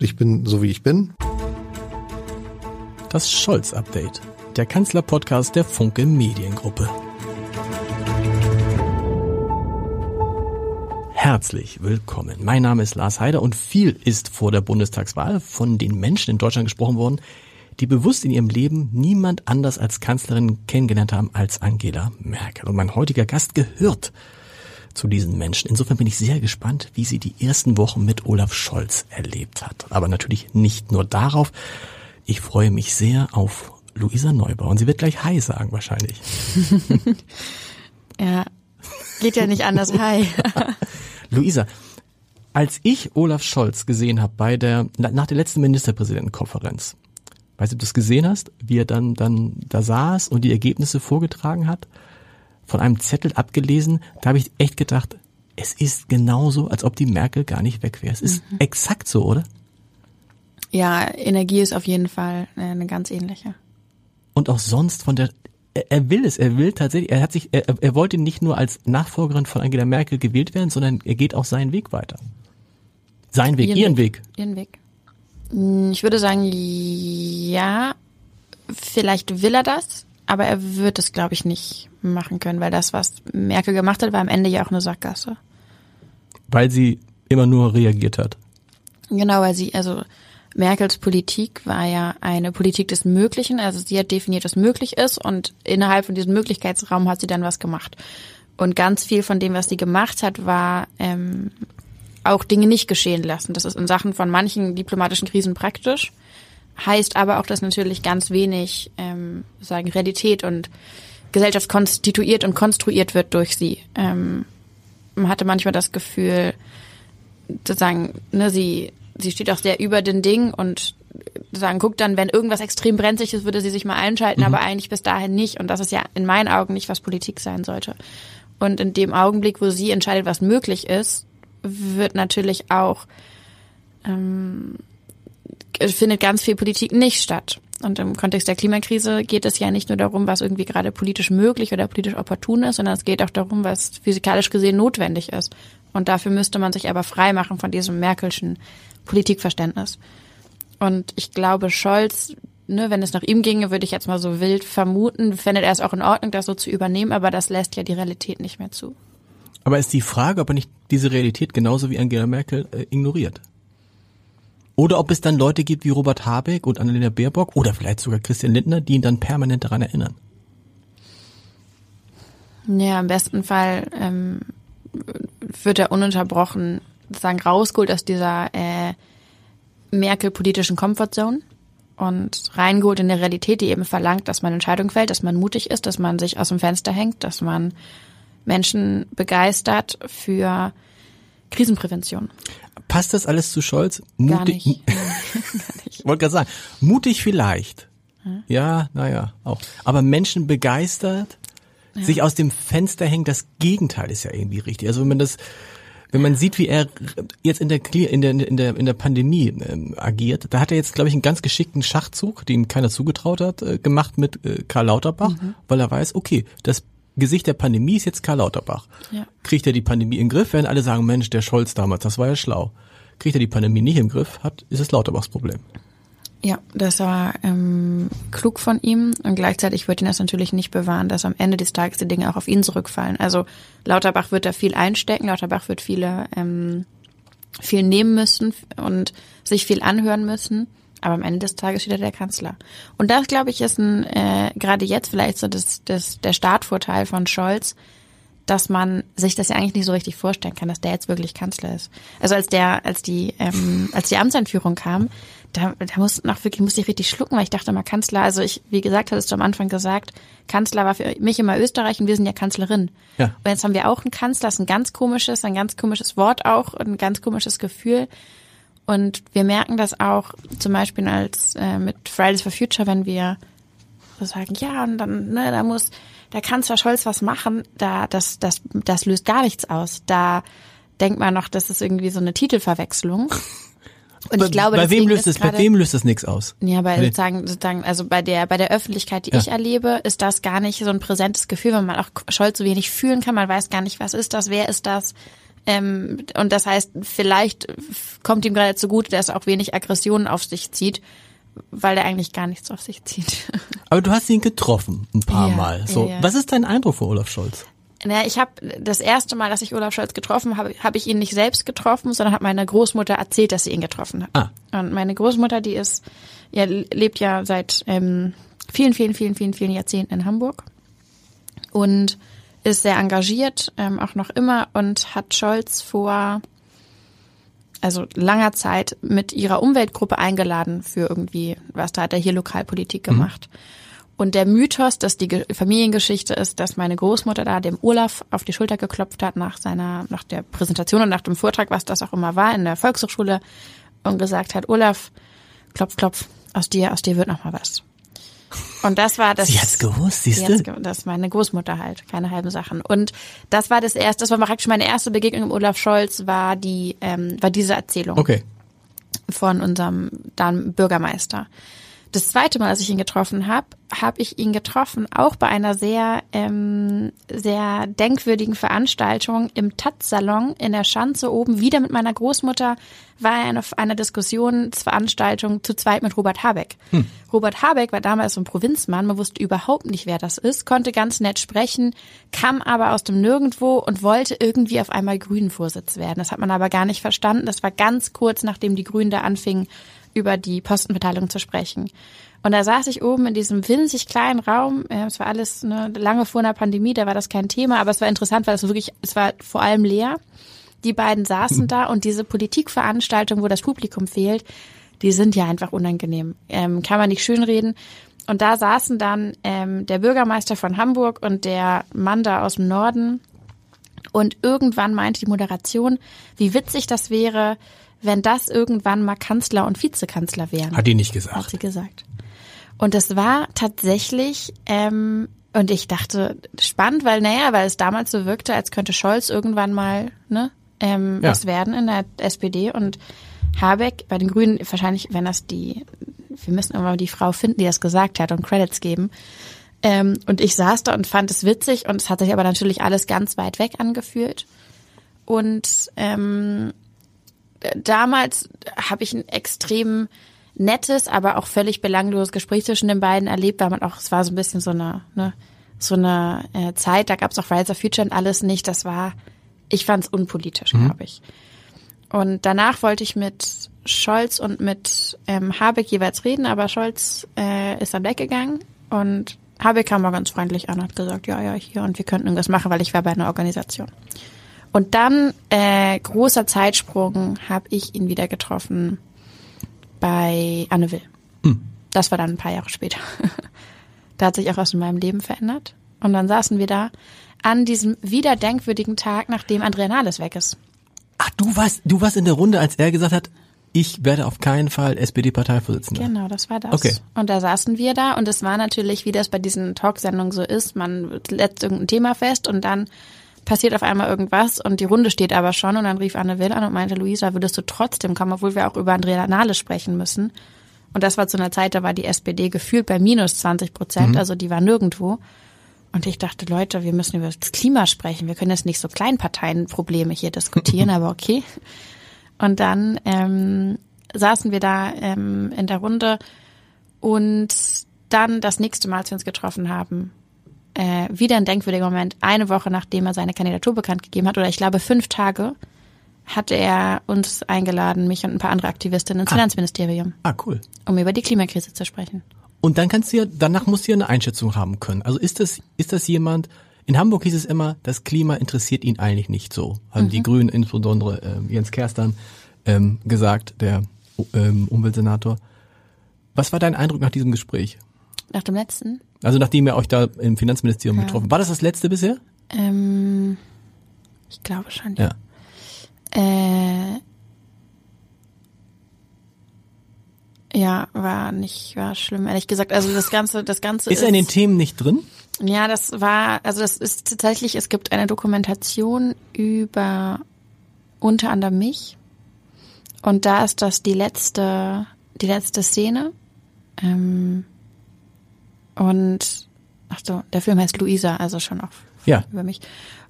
Ich bin so wie ich bin. Das Scholz-Update, der Kanzler-Podcast der Funke Mediengruppe. Herzlich willkommen. Mein Name ist Lars Heider und viel ist vor der Bundestagswahl von den Menschen in Deutschland gesprochen worden, die bewusst in ihrem Leben niemand anders als Kanzlerin kennengelernt haben als Angela Merkel. Und mein heutiger Gast gehört zu diesen Menschen. Insofern bin ich sehr gespannt, wie sie die ersten Wochen mit Olaf Scholz erlebt hat. Aber natürlich nicht nur darauf. Ich freue mich sehr auf Luisa Neubauer. Und sie wird gleich Hi sagen wahrscheinlich. ja, geht ja nicht anders. Hi. Luisa, als ich Olaf Scholz gesehen habe bei der nach der letzten Ministerpräsidentenkonferenz, weißt du, ob du das gesehen hast, wie er dann dann da saß und die Ergebnisse vorgetragen hat, von einem Zettel abgelesen, da habe ich echt gedacht, es ist genauso, als ob die Merkel gar nicht weg wäre. Es ist mhm. exakt so, oder? Ja, Energie ist auf jeden Fall äh, eine ganz ähnliche. Und auch sonst von der, er, er will es, er will tatsächlich, er hat sich, er, er wollte nicht nur als Nachfolgerin von Angela Merkel gewählt werden, sondern er geht auch seinen Weg weiter. Sein Weg, ihren, ihren Weg. Weg. Ihren Weg. Hm, ich würde sagen, ja, vielleicht will er das, aber er wird es, glaube ich, nicht machen können, weil das, was Merkel gemacht hat, war am Ende ja auch eine Sackgasse. Weil sie immer nur reagiert hat. Genau, weil sie, also Merkels Politik war ja eine Politik des Möglichen. Also sie hat definiert, was möglich ist und innerhalb von diesem Möglichkeitsraum hat sie dann was gemacht. Und ganz viel von dem, was sie gemacht hat, war ähm, auch Dinge nicht geschehen lassen. Das ist in Sachen von manchen diplomatischen Krisen praktisch, heißt aber auch, dass natürlich ganz wenig ähm, sagen Realität und Gesellschaft konstituiert und konstruiert wird durch sie. Ähm, man hatte manchmal das Gefühl, sozusagen, ne, sie sie steht auch sehr über den Ding und sagen, guckt dann, wenn irgendwas extrem brenzlig ist, würde sie sich mal einschalten, mhm. aber eigentlich bis dahin nicht. Und das ist ja in meinen Augen nicht, was Politik sein sollte. Und in dem Augenblick, wo sie entscheidet, was möglich ist, wird natürlich auch ähm, findet ganz viel Politik nicht statt. Und im Kontext der Klimakrise geht es ja nicht nur darum, was irgendwie gerade politisch möglich oder politisch opportun ist, sondern es geht auch darum, was physikalisch gesehen notwendig ist. Und dafür müsste man sich aber frei machen von diesem Merkelschen Politikverständnis. Und ich glaube, Scholz, ne, wenn es nach ihm ginge, würde ich jetzt mal so wild vermuten, fände er es auch in Ordnung, das so zu übernehmen, aber das lässt ja die Realität nicht mehr zu. Aber ist die Frage, ob er nicht diese Realität genauso wie Angela Merkel äh, ignoriert? Oder ob es dann Leute gibt wie Robert Habeck und Annalena Baerbock oder vielleicht sogar Christian Lindner, die ihn dann permanent daran erinnern? Ja, im besten Fall ähm, wird er ununterbrochen sozusagen rausgeholt aus dieser äh, Merkel-politischen Comfortzone und reingeholt in eine Realität, die eben verlangt, dass man Entscheidungen fällt, dass man mutig ist, dass man sich aus dem Fenster hängt, dass man Menschen begeistert für Krisenprävention. Passt das alles zu Scholz? Mutig, Gar nicht. ich wollte gerade sagen, mutig vielleicht. Hm? Ja, naja, auch. Aber Menschen begeistert, ja. sich aus dem Fenster hängen, das Gegenteil ist ja irgendwie richtig. Also wenn man das wenn man sieht, wie er jetzt in der in der in der in der Pandemie ähm, agiert, da hat er jetzt glaube ich einen ganz geschickten Schachzug, den keiner zugetraut hat, äh, gemacht mit äh, Karl Lauterbach, mhm. weil er weiß, okay, das Gesicht der Pandemie ist jetzt Karl Lauterbach. Ja. Kriegt er die Pandemie in den Griff, werden alle sagen, Mensch, der Scholz damals, das war ja schlau. Kriegt er die Pandemie nicht im Griff, hat ist es Lauterbachs Problem. Ja, das war ähm, klug von ihm und gleichzeitig wird ihn das natürlich nicht bewahren, dass am Ende des Tages die Dinge auch auf ihn zurückfallen. Also Lauterbach wird da viel einstecken, Lauterbach wird viele ähm, viel nehmen müssen und sich viel anhören müssen, aber am Ende des Tages steht er der Kanzler. Und das, glaube ich, ist ein äh, gerade jetzt vielleicht so das, das, der Startvorteil von Scholz, dass man sich das ja eigentlich nicht so richtig vorstellen kann, dass der jetzt wirklich Kanzler ist. Also als der, als die, ähm, als die Amtseinführung kam, da, da muss noch wirklich, musste ich richtig schlucken, weil ich dachte mal Kanzler, also ich, wie gesagt, hattest du am Anfang gesagt, Kanzler war für mich immer Österreich und wir sind ja Kanzlerin. Ja. Und jetzt haben wir auch einen Kanzler, das ist ein ganz komisches, ein ganz komisches Wort auch, ein ganz komisches Gefühl. Und wir merken das auch zum Beispiel als äh, mit Fridays for Future, wenn wir so sagen, ja, und dann, ne, da muss der Kanzler Scholz was machen, da, das, das, das löst gar nichts aus. Da denkt man noch, das ist irgendwie so eine Titelverwechslung. Und ich glaube, bei wem löst es, bei wem löst es nichts aus? Ja, bei sozusagen, sozusagen, also bei der, bei der Öffentlichkeit, die ja. ich erlebe, ist das gar nicht so ein präsentes Gefühl, weil man auch Scholz so wenig fühlen kann. Man weiß gar nicht, was ist das, wer ist das, Ähm, und das heißt, vielleicht kommt ihm gerade zugute, dass er auch wenig Aggressionen auf sich zieht, weil er eigentlich gar nichts auf sich zieht. Aber du hast ihn getroffen ein paar Ja, Mal. So, ja, ja. was ist dein Eindruck von Olaf Scholz? Naja, ich habe das erste Mal, dass ich Olaf Scholz getroffen habe, habe ich ihn nicht selbst getroffen, sondern hat meine Großmutter erzählt, dass sie ihn getroffen hat. Ah. Und meine Großmutter, die ist, ja, lebt ja seit ähm, vielen, vielen, vielen, vielen, vielen Jahrzehnten in Hamburg und ist sehr engagiert, ähm, auch noch immer und hat Scholz vor also langer Zeit mit ihrer Umweltgruppe eingeladen für irgendwie, was da hat er hier Lokalpolitik gemacht. Und der Mythos, dass die Ge- Familiengeschichte ist, dass meine Großmutter da dem Olaf auf die Schulter geklopft hat nach seiner, nach der Präsentation und nach dem Vortrag, was das auch immer war, in der Volkshochschule und gesagt hat, Olaf, klopf, klopf, aus dir, aus dir wird noch mal was. Und das war das. Sie hat's gewusst, Sie siehst du? Das ist meine Großmutter halt, keine halben Sachen. Und das war das erste, das war praktisch meine erste Begegnung mit Olaf Scholz, war die, ähm, war diese Erzählung Okay. von unserem dann Bürgermeister. Das zweite Mal, als ich ihn getroffen habe, habe ich ihn getroffen, auch bei einer sehr, ähm, sehr denkwürdigen Veranstaltung im Taz-Salon in der Schanze oben. Wieder mit meiner Großmutter war er eine, eine Diskussionsveranstaltung zu zweit mit Robert Habeck. Robert Habeck war damals so ein Provinzmann, man wusste überhaupt nicht, wer das ist, konnte ganz nett sprechen, kam aber aus dem Nirgendwo und wollte irgendwie auf einmal Grünen-Vorsitz werden. Das hat man aber gar nicht verstanden. Das war ganz kurz, nachdem die Grünen da anfingen, über die Postenverteilung zu sprechen. Und da saß ich oben in diesem winzig kleinen Raum. Es war alles ne, lange vor einer Pandemie, da war das kein Thema, aber es war interessant, weil es wirklich, es war vor allem leer. Die beiden saßen da und diese Politikveranstaltung, wo das Publikum fehlt, die sind ja einfach unangenehm. Ähm, kann man nicht schönreden. Und da saßen dann ähm, der Bürgermeister von Hamburg und der Mann da aus dem Norden. Und irgendwann meinte die Moderation, wie witzig das wäre, wenn das irgendwann mal Kanzler und Vizekanzler wären Hat die nicht hat gesagt. sie gesagt. Und es war tatsächlich, ähm, und ich dachte, spannend, weil, naja, weil es damals so wirkte, als könnte Scholz irgendwann mal, ne, ähm, Ja. was werden in der SPD und Habeck bei den Grünen, wahrscheinlich, wenn das die, wir müssen immer die Frau finden, die das gesagt hat und Credits geben. Ähm, und ich saß da und fand es witzig und es hat sich aber natürlich alles ganz weit weg angefühlt. Und ähm, damals habe ich ein extrem nettes, aber auch völlig belangloses Gespräch zwischen den beiden erlebt, weil man auch, es war so ein bisschen so eine, ne, so eine äh, Zeit, da gab es auch Rise of Future und alles nicht. Das war, ich fand es unpolitisch, glaube ich. Und danach wollte ich mit Scholz und mit ähm, Habeck jeweils reden, aber Scholz äh, ist dann weggegangen und Habeck kam mal ganz freundlich an und hat gesagt, ja, ja, hier und wir könnten irgendwas machen, weil ich war bei einer Organisation. Und dann, äh, großer Zeitsprung, habe ich ihn wieder getroffen bei Anne Will. Das war dann ein paar Jahre später. da hat sich auch was in meinem Leben verändert. Und dann saßen wir da an diesem wieder denkwürdigen Tag, nachdem Andrea Nahles weg ist. Ach, du warst, du warst in der Runde, als er gesagt hat, ich werde auf keinen Fall SPD-Parteivorsitzender. Genau, das war das. Okay. Und da saßen wir da und es war natürlich, wie das bei diesen Talksendungen so ist, man letzt irgendein Thema fest und dann passiert auf einmal irgendwas und die Runde steht aber schon und dann rief Anne Will an und meinte, Luisa, würdest du trotzdem kommen, obwohl wir auch über Andrea Nahles sprechen müssen. Und das war zu einer Zeit, da war die SPD gefühlt bei minus 20 Prozent, also die war nirgendwo. Und ich dachte, Leute, wir müssen über das Klima sprechen. Wir können jetzt nicht so Kleinparteienprobleme hier diskutieren, aber okay. Und dann ähm, saßen wir da ähm, in der Runde und dann das nächste Mal, als wir uns getroffen haben, äh, wieder ein denkwürdiger Moment, eine Woche nachdem er seine Kandidatur bekannt gegeben hat, oder ich glaube fünf Tage, hatte er uns eingeladen, mich und ein paar andere Aktivistinnen ins Finanzministerium, Ah, cool. um über die Klimakrise zu sprechen. Und dann kannst du ja, danach musst du ja eine Einschätzung haben können. Also ist das, ist das jemand, in Hamburg hieß es immer, das Klima interessiert ihn eigentlich nicht so. Haben die Grünen, insbesondere ähm, Jens Kerstern, ähm, gesagt, der ähm, Umweltsenator. Was war dein Eindruck nach diesem Gespräch? Nach dem letzten? Also nachdem ihr euch da im Finanzministerium getroffen, war das das letzte bisher? Ähm, ich glaube schon, ja. Ja. Äh, ja, war nicht, war schlimm, ehrlich gesagt. Also das Ganze, das Ganze Ist er in den Themen nicht drin? Ja, das war, also das ist tatsächlich, es gibt eine Dokumentation über unter anderem mich. Und da ist das die letzte, die letzte Szene. Ähm, und ach so, der Film heißt Luisa, also schon auch Ja. über mich.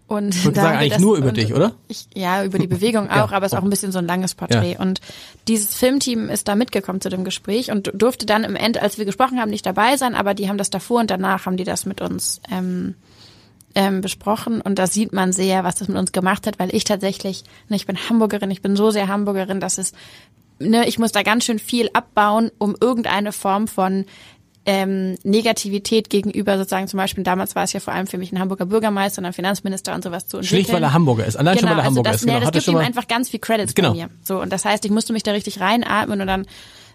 Und ich würde sagen, eigentlich das- nur über dich, oder? Ich, ja, über die Bewegung Ja. auch, aber es ist auch ein bisschen so ein langes Porträt. Ja. Und dieses Filmteam ist da mitgekommen zu dem Gespräch und durfte dann im End, als wir gesprochen haben, nicht dabei sein, aber die haben das davor und danach haben die das mit uns ähm, ähm, besprochen und da sieht man sehr, was das mit uns gemacht hat, weil ich tatsächlich, ne, ich bin Hamburgerin, ich bin so sehr Hamburgerin, dass es, ne, ich muss da ganz schön viel abbauen, um irgendeine Form von ähm, Negativität gegenüber sozusagen zum Beispiel, damals war es ja vor allem für mich ein Hamburger Bürgermeister und ein Finanzminister und sowas zu entwickeln. Schlicht, weil er Hamburger ist. Allein schon, weil er also Hamburger das, ist. Genau. Nee, das gibt ihm einfach ganz viel Credits Genau. bei mir. So, und das heißt, ich musste mich da richtig reinatmen und dann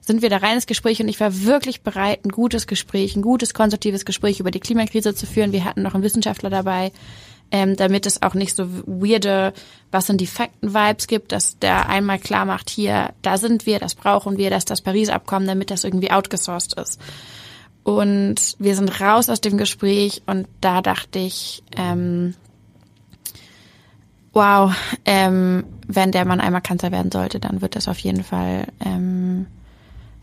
sind wir da rein ins Gespräch und ich war wirklich bereit, ein gutes Gespräch, ein gutes, konstruktives Gespräch über die Klimakrise zu führen. Wir hatten noch einen Wissenschaftler dabei, ähm, damit es auch nicht so weirde, was sind die Fakten-Vibes gibt, dass der einmal klar macht, hier, da sind wir, das brauchen wir, dass das Paris-Abkommen, damit das irgendwie outgesourced ist. Und wir sind raus aus dem Gespräch und da dachte ich, ähm, wow, ähm, wenn der Mann einmal Kanzler werden sollte, dann wird das auf jeden Fall, ähm,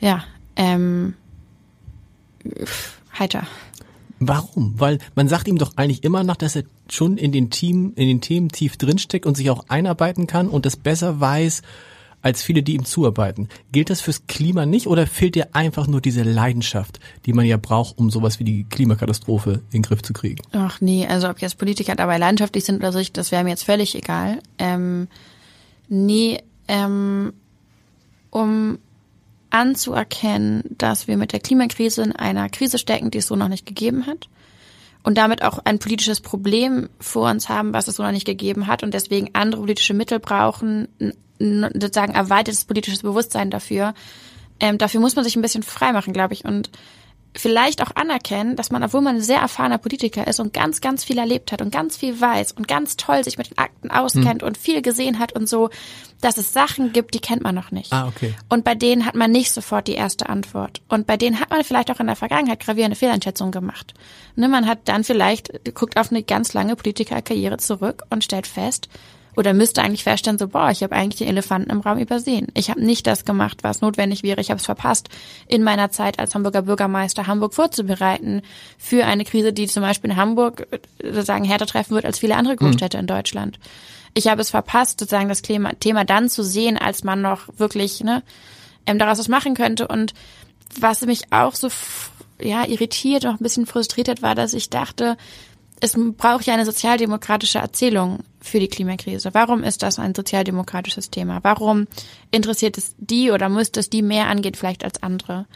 ja, ähm, heiter. Warum? Weil man sagt ihm doch eigentlich immer noch, dass er schon in den Team, in den Themen tief drinsteckt und sich auch einarbeiten kann und das besser weiß als viele, die ihm zuarbeiten. Gilt das fürs Klima nicht oder fehlt dir einfach nur diese Leidenschaft, die man ja braucht, um sowas wie die Klimakatastrophe in den Griff zu kriegen? Ach nee, also ob jetzt Politiker dabei leidenschaftlich sind oder ich- das wäre mir jetzt völlig egal. Ähm, nee, ähm, um anzuerkennen, dass wir mit der Klimakrise in einer Krise stecken, die es so noch nicht gegeben hat. Und damit auch ein politisches Problem vor uns haben, was es so noch nicht gegeben hat und deswegen andere politische Mittel brauchen, sozusagen erweitertes politisches Bewusstsein dafür. Ähm, dafür muss man sich ein bisschen freimachen, glaube ich. Und vielleicht auch anerkennen, dass man, obwohl man ein sehr erfahrener Politiker ist und ganz, ganz viel erlebt hat und ganz viel weiß und ganz toll sich mit den Akten auskennt und viel gesehen hat und so, dass es Sachen gibt, die kennt man noch nicht. Ah, okay. Und bei denen hat man nicht sofort die erste Antwort. Und bei denen hat man vielleicht auch in der Vergangenheit gravierende Fehleinschätzungen gemacht. Ne, man hat dann vielleicht, guckt auf eine ganz lange Politikerkarriere zurück und stellt fest, oder müsste eigentlich feststellen, so, boah, ich habe eigentlich den Elefanten im Raum übersehen. Ich habe nicht das gemacht, was notwendig wäre. Ich habe es verpasst, in meiner Zeit als Hamburger Bürgermeister Hamburg vorzubereiten für eine Krise, die zum Beispiel in Hamburg äh, sozusagen härter treffen wird als viele andere Großstädte in Deutschland. Ich habe es verpasst, sozusagen das Thema, dann zu sehen, als man noch wirklich ne, ähm, daraus was machen könnte. Und was mich auch so ja irritiert und auch ein bisschen frustriert hat, war, dass ich dachte, es braucht ja eine sozialdemokratische Erzählung für die Klimakrise. Warum ist das ein sozialdemokratisches Thema? Warum interessiert es die oder müsste es die mehr angehen vielleicht als andere?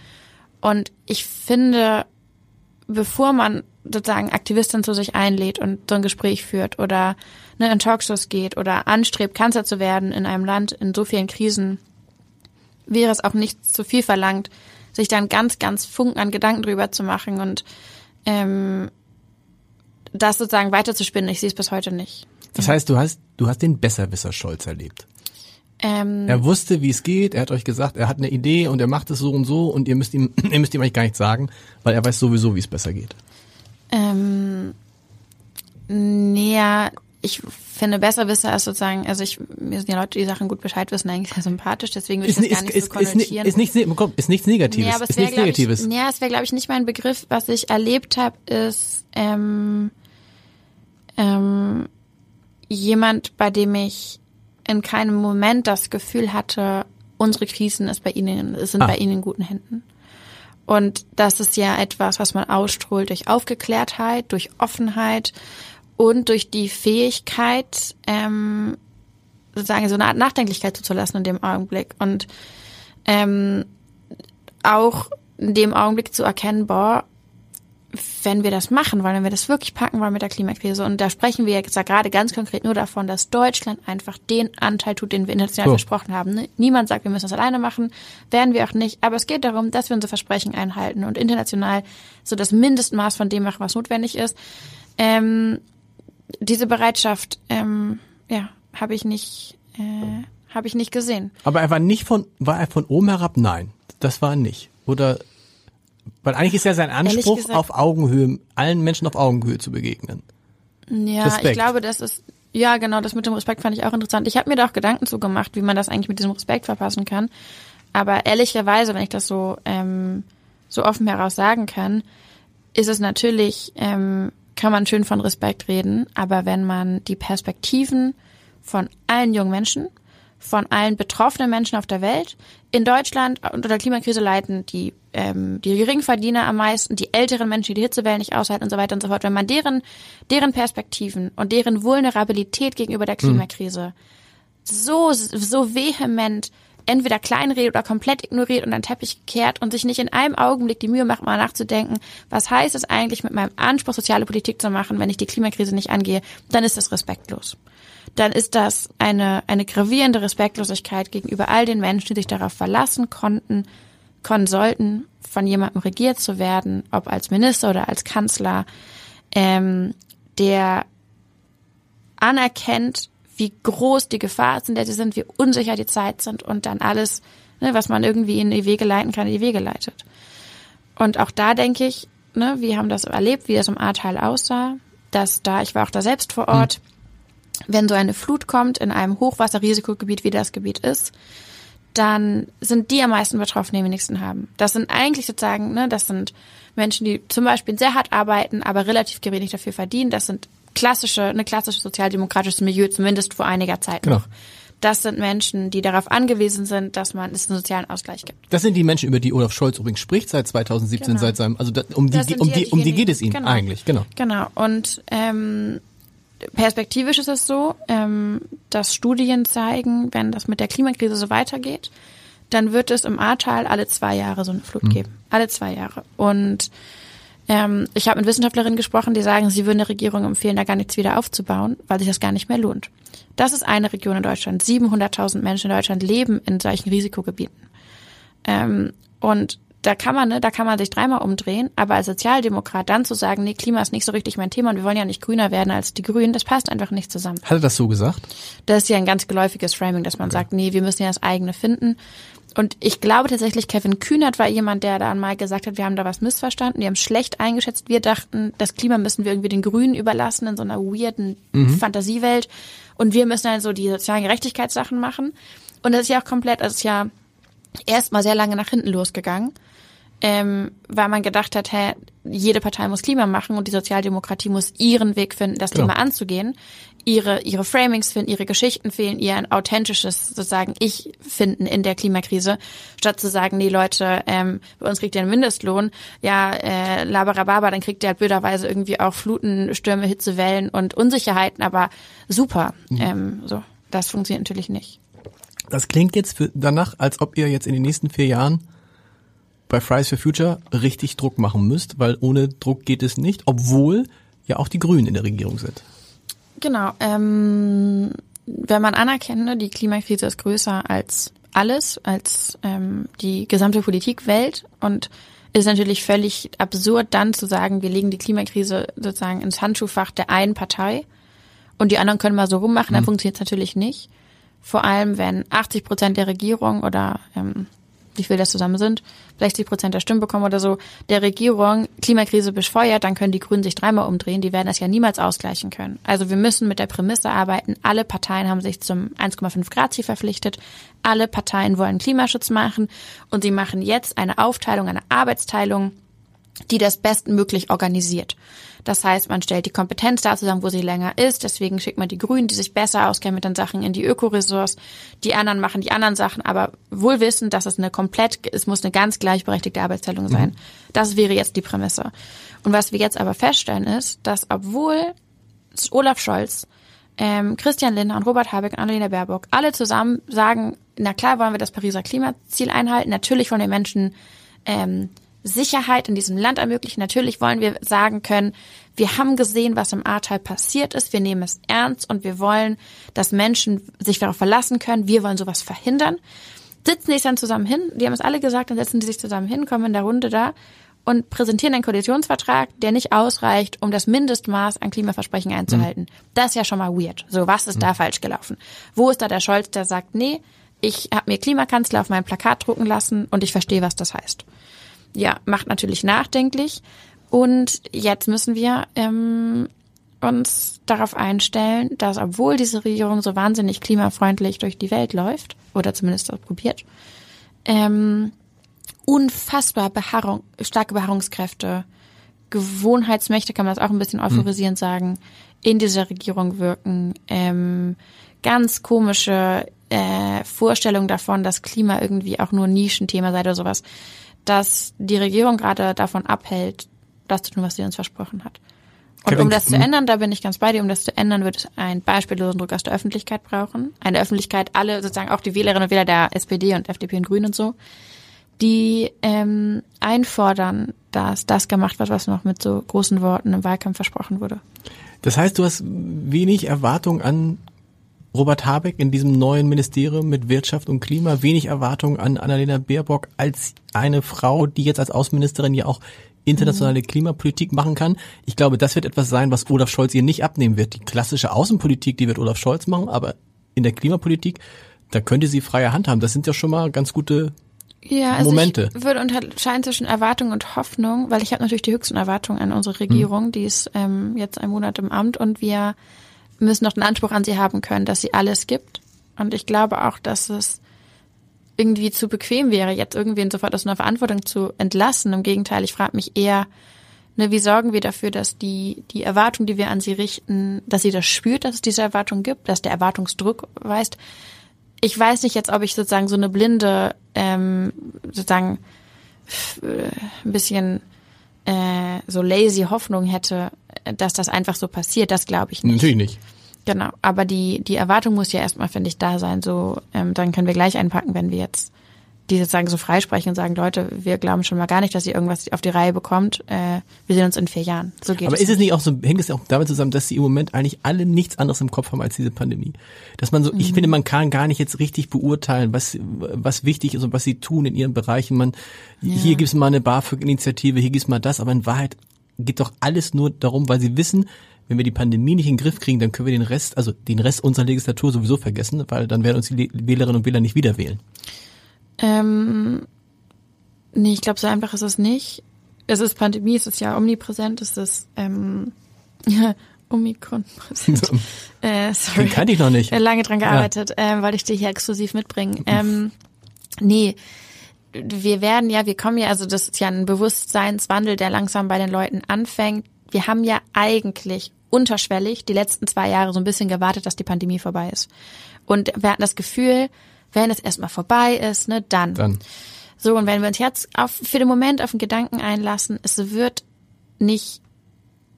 Und ich finde, bevor man sozusagen Aktivistin zu sich einlädt und so ein Gespräch führt oder ne, in Talkshows geht oder anstrebt, Kanzler zu werden in einem Land in so vielen Krisen, wäre es auch nicht zu viel verlangt, sich dann ganz, ganz Funken an Gedanken drüber zu machen und ähm, das sozusagen weiterzuspinnen. Ich sehe es bis heute nicht. Das heißt, du hast, du hast den Besserwisser Scholz erlebt. Ähm, Er wusste, wie es geht. Er hat euch gesagt, er hat eine Idee und er macht es so und so und ihr müsst ihm, ihr müsst ihm eigentlich gar nichts sagen, weil er weiß sowieso, wie es besser geht. Ähm, näher, ich finde Besserwisser ist sozusagen, also ich, mir sind ja Leute, die Sachen gut Bescheid wissen, eigentlich sehr sympathisch, deswegen würde ich Ist, das gar ist, nicht ist, so ist, konnotieren. ist, nichts, komm, ist nichts Negatives. Nee, aber es ist wäre, nichts glaube ich, Negatives. nee, es wäre, glaube ich, nicht mein Begriff. Was ich erlebt habe, ist ähm, ähm, jemand, bei dem ich in keinem Moment das Gefühl hatte, unsere Krisen ist bei ihnen, sind Ah. bei ihnen in guten Händen. Und das ist ja etwas, was man ausstrahlt durch Aufgeklärtheit, durch Offenheit und durch die Fähigkeit, ähm, sozusagen so eine Art Nachdenklichkeit zuzulassen in dem Augenblick. Und ähm, auch in dem Augenblick zu erkennen, boah, wenn wir das machen wollen, wenn wir das wirklich packen wollen mit der Klimakrise, und da sprechen wir jetzt ja gerade ganz konkret nur davon, dass Deutschland einfach den Anteil tut, den wir international So. versprochen haben. Ne? Niemand sagt, wir müssen das alleine machen, werden wir auch nicht, aber es geht darum, dass wir unsere Versprechen einhalten und international so das Mindestmaß von dem machen, was notwendig ist. Ähm, diese Bereitschaft, ähm, ja, habe ich nicht, äh, habe ich nicht gesehen. Aber er war nicht von, war er von oben herab? Nein, das war er nicht. Oder, weil eigentlich ist ja sein Anspruch, gesagt- auf Augenhöhe, allen Menschen auf Augenhöhe zu begegnen. Ja, Respekt. ich glaube, das ist ja genau das mit dem Respekt fand ich auch interessant. Ich habe mir da auch Gedanken zu gemacht, wie man das eigentlich mit diesem Respekt verpassen kann. Aber ehrlicherweise, wenn ich das so ähm, so offen heraus sagen kann, ist es natürlich ähm, kann man schön von Respekt reden, aber wenn man die Perspektiven von allen jungen Menschen, von allen betroffenen Menschen auf der Welt, in Deutschland unter der Klimakrise leiden die, ähm, die Geringverdiener am meisten, die älteren Menschen, die die Hitzewellen nicht aushalten und so weiter und so fort. Wenn man deren, deren Perspektiven und deren Vulnerabilität gegenüber der Klimakrise mhm. so, so vehement entweder kleinredet oder komplett ignoriert und an Teppich kehrt und sich nicht in einem Augenblick die Mühe macht, mal nachzudenken, was heißt es eigentlich mit meinem Anspruch, soziale Politik zu machen, wenn ich die Klimakrise nicht angehe, dann ist das respektlos. Dann ist das eine, eine gravierende Respektlosigkeit gegenüber all den Menschen, die sich darauf verlassen konnten, können sollten, von jemandem regiert zu werden, ob als Minister oder als Kanzler, ähm, der anerkennt, wie groß die Gefahr ist, in der sie sind, wie unsicher die Zeit sind und dann alles, ne, was man irgendwie in die Wege leiten kann, in die Wege leitet. Und auch da denke ich, ne, wir haben das erlebt, wie das im Ahrtal aussah, dass da, ich war auch da selbst vor Ort, mhm. Wenn so eine Flut kommt in einem Hochwasserrisikogebiet, wie das Gebiet ist, dann sind die am meisten betroffen, die am wenigsten haben. Das sind eigentlich sozusagen, ne, das sind Menschen, die zum Beispiel sehr hart arbeiten, aber relativ gering dafür verdienen. Das sind klassische, eine klassische sozialdemokratisches Milieu, zumindest vor einiger Zeit genau. noch. Das sind Menschen, die darauf angewiesen sind, dass man es einen sozialen Ausgleich gibt. Das sind die Menschen, über die Olaf Scholz übrigens spricht seit 2017, genau. seit seinem, also da, um die, die um die, um die geht es ihm genau. eigentlich, genau. Genau. Und ähm, perspektivisch ist es so, ähm, dass Studien zeigen, wenn das mit der Klimakrise so weitergeht, dann wird es im Ahrtal alle zwei Jahre so eine Flut mhm. geben. Alle zwei Jahre. Und ähm, ich habe mit Wissenschaftlerinnen gesprochen, die sagen, sie würden der Regierung empfehlen, da gar nichts wieder aufzubauen, weil sich das gar nicht mehr lohnt. Das ist eine Region in Deutschland. 700.000 Menschen in Deutschland leben in solchen Risikogebieten. Ähm, und da kann man, ne, da kann man sich dreimal umdrehen, aber als Sozialdemokrat dann zu sagen, nee, Klima ist nicht so richtig mein Thema und wir wollen ja nicht grüner werden als die Grünen, das passt einfach nicht zusammen. Hat er das so gesagt? Das ist ja ein ganz geläufiges Framing, dass man okay. sagt, nee, wir müssen ja das eigene finden. Und ich glaube tatsächlich, Kevin Kühnert war jemand, der da mal gesagt hat, wir haben da was missverstanden, wir haben schlecht eingeschätzt. Wir dachten, das Klima müssen wir irgendwie den Grünen überlassen in so einer weirden mhm. Fantasiewelt. Und wir müssen dann so die sozialen Gerechtigkeitssachen machen. Und das ist ja auch komplett, das ist ja erstmal sehr lange nach hinten losgegangen ähm, weil man gedacht hat, hä, jede Partei muss Klima machen und die Sozialdemokratie muss ihren Weg finden, das genau. Thema anzugehen, ihre ihre Framings finden, ihre Geschichten fehlen, ihr ein authentisches sozusagen Ich finden in der Klimakrise, statt zu sagen, nee Leute, ähm, bei uns kriegt ihr einen Mindestlohn, ja, äh, laberababa, dann kriegt ihr halt blöderweise irgendwie auch Fluten, Stürme, Hitzewellen und Unsicherheiten, aber super, mhm. ähm, so, das funktioniert natürlich nicht. Das klingt jetzt für, danach, als ob ihr jetzt in den nächsten vier Jahren bei Fridays for Future richtig Druck machen müsst, weil ohne Druck geht es nicht, obwohl ja auch die Grünen in der Regierung sind. Genau. Ähm, wenn man anerkennt, ne, die Klimakrise ist größer als alles, als ähm, die gesamte Politikwelt und ist natürlich völlig absurd, dann zu sagen, wir legen die Klimakrise sozusagen ins Handschuhfach der einen Partei und die anderen können mal so rummachen, mhm. dann funktioniert es natürlich nicht. Vor allem, wenn 80 Prozent der Regierung oder ähm, wie viel das zusammen sind, 60 Prozent der Stimmen bekommen oder so, der Regierung Klimakrise befeuert, dann können die Grünen sich dreimal umdrehen. Die werden das ja niemals ausgleichen können. Also wir müssen mit der Prämisse arbeiten. Alle Parteien haben sich zum 1,5 Grad Ziel verpflichtet. Alle Parteien wollen Klimaschutz machen und sie machen jetzt eine Aufteilung, eine Arbeitsteilung, die das bestmöglich organisiert. Das heißt, man stellt die Kompetenz da zusammen, wo sie länger ist. Deswegen schickt man die Grünen, die sich besser auskennen mit den Sachen, in die Ökoressource. Die anderen machen die anderen Sachen, aber wohl wissen, dass es eine komplett, es muss eine ganz gleichberechtigte Arbeitsteilung sein. Mhm. Das wäre jetzt die Prämisse. Und was wir jetzt aber feststellen ist, dass obwohl Olaf Scholz, ähm, Christian Lindner und Robert Habeck und Annalena Baerbock alle zusammen sagen, na klar wollen wir das Pariser Klimaziel einhalten, natürlich wollen wir Menschen ähm, Sicherheit in diesem Land ermöglichen. Natürlich wollen wir sagen können, wir haben gesehen, was im Ahrtal passiert ist. Wir nehmen es ernst und wir wollen, dass Menschen sich darauf verlassen können. Wir wollen sowas verhindern. Sitzen die sich dann zusammen hin, die haben es alle gesagt, dann setzen die sich zusammen hin, kommen in der Runde da und präsentieren einen Koalitionsvertrag, der nicht ausreicht, um das Mindestmaß an Klimaversprechen einzuhalten. Mhm. Das ist ja schon mal weird. So, was ist mhm. da falsch gelaufen? Wo ist da der Scholz, der sagt, nee, ich habe mir Klimakanzler auf mein Plakat drucken lassen und ich verstehe, was das heißt ja, macht natürlich nachdenklich. Und jetzt müssen wir ähm, uns darauf einstellen, dass obwohl diese Regierung so wahnsinnig klimafreundlich durch die Welt läuft, oder zumindest auch probiert, ähm, unfassbar Beharrung, starke Beharrungskräfte, Gewohnheitsmächte, kann man das auch ein bisschen euphorisierend sagen, in dieser Regierung wirken. Ähm, ganz komische äh, Vorstellung davon, dass Klima irgendwie auch nur ein Nischenthema sei oder sowas, dass die Regierung gerade davon abhält, das zu tun, was sie uns versprochen hat. Und um das zu ändern, da bin ich ganz bei dir, um das zu ändern, wird es einen beispiellosen Druck aus der Öffentlichkeit brauchen. Eine Öffentlichkeit, alle sozusagen auch die Wählerinnen und Wähler der SPD und FDP und Grünen und so, die ähm, einfordern, dass das gemacht wird, was noch mit so großen Worten im Wahlkampf versprochen wurde. Das heißt, du hast wenig Erwartung an Robert Habeck in diesem neuen Ministerium mit Wirtschaft und Klima, wenig Erwartung an Annalena Baerbock als eine Frau, die jetzt als Außenministerin ja auch internationale mhm. Klimapolitik machen kann. Ich glaube, das wird etwas sein, was Olaf Scholz ihr nicht abnehmen wird. Die klassische Außenpolitik, die wird Olaf Scholz machen, aber in der Klimapolitik, da könnte sie freie Hand haben. Das sind ja schon mal ganz gute ja, also Momente. Ich würde unterscheiden zwischen Erwartung und Hoffnung, weil ich habe natürlich die höchsten Erwartungen an unsere Regierung, mhm. die ist ähm, jetzt ein Monat im Amt und wir müssen noch den Anspruch an sie haben können, dass sie alles gibt. Und ich glaube auch, dass es irgendwie zu bequem wäre, jetzt irgendwen sofort aus einer Verantwortung zu entlassen. Im Gegenteil, ich frage mich eher, ne, wie sorgen wir dafür, dass die, die Erwartung, die wir an sie richten, dass sie das spürt, dass es diese Erwartung gibt, dass der Erwartungsdruck weist. Ich weiß nicht jetzt, ob ich sozusagen so eine blinde, ähm, sozusagen äh, ein bisschen äh, so lazy Hoffnung hätte, dass das einfach so passiert. Das glaube ich nicht. Natürlich nicht. Genau, aber die, die Erwartung muss ja erstmal, finde ich, da sein. So, ähm, dann können wir gleich einpacken, wenn wir jetzt die sozusagen so freisprechen und sagen, Leute, wir glauben schon mal gar nicht, dass ihr irgendwas auf die Reihe bekommt. Äh, wir sehen uns in vier Jahren. So geht Aber es ist es nicht auch so, hängt es ja auch damit zusammen, dass sie im Moment eigentlich alle nichts anderes im Kopf haben als diese Pandemie? Dass man so, mhm. ich finde, man kann gar nicht jetzt richtig beurteilen, was, was wichtig ist und was sie tun in ihren Bereichen. Man, ja. hier gibt's mal eine BAföG-Initiative, hier gibt's mal das, aber in Wahrheit geht doch alles nur darum, weil sie wissen, wenn wir die Pandemie nicht in den Griff kriegen, dann können wir den Rest, also den Rest unserer Legislatur sowieso vergessen, weil dann werden uns die Wählerinnen und Wähler nicht wieder wählen. Ähm, nee, ich glaube, so einfach ist es nicht. Es ist Pandemie, es ist ja omnipräsent, es ist ähm, Omikron präsent. äh, sorry. Den kannte ich noch nicht. Äh, lange dran gearbeitet, ja. äh, wollte ich dir hier exklusiv mitbringen. Ähm, nee, wir werden ja, wir kommen ja, also das ist ja ein Bewusstseinswandel, der langsam bei den Leuten anfängt wir haben ja eigentlich unterschwellig die letzten zwei Jahre so ein bisschen gewartet, dass die Pandemie vorbei ist. Und wir hatten das Gefühl, wenn es erstmal vorbei ist, ne, dann. Dann. So, und wenn wir uns jetzt auf, für den Moment auf den Gedanken einlassen, es wird nicht,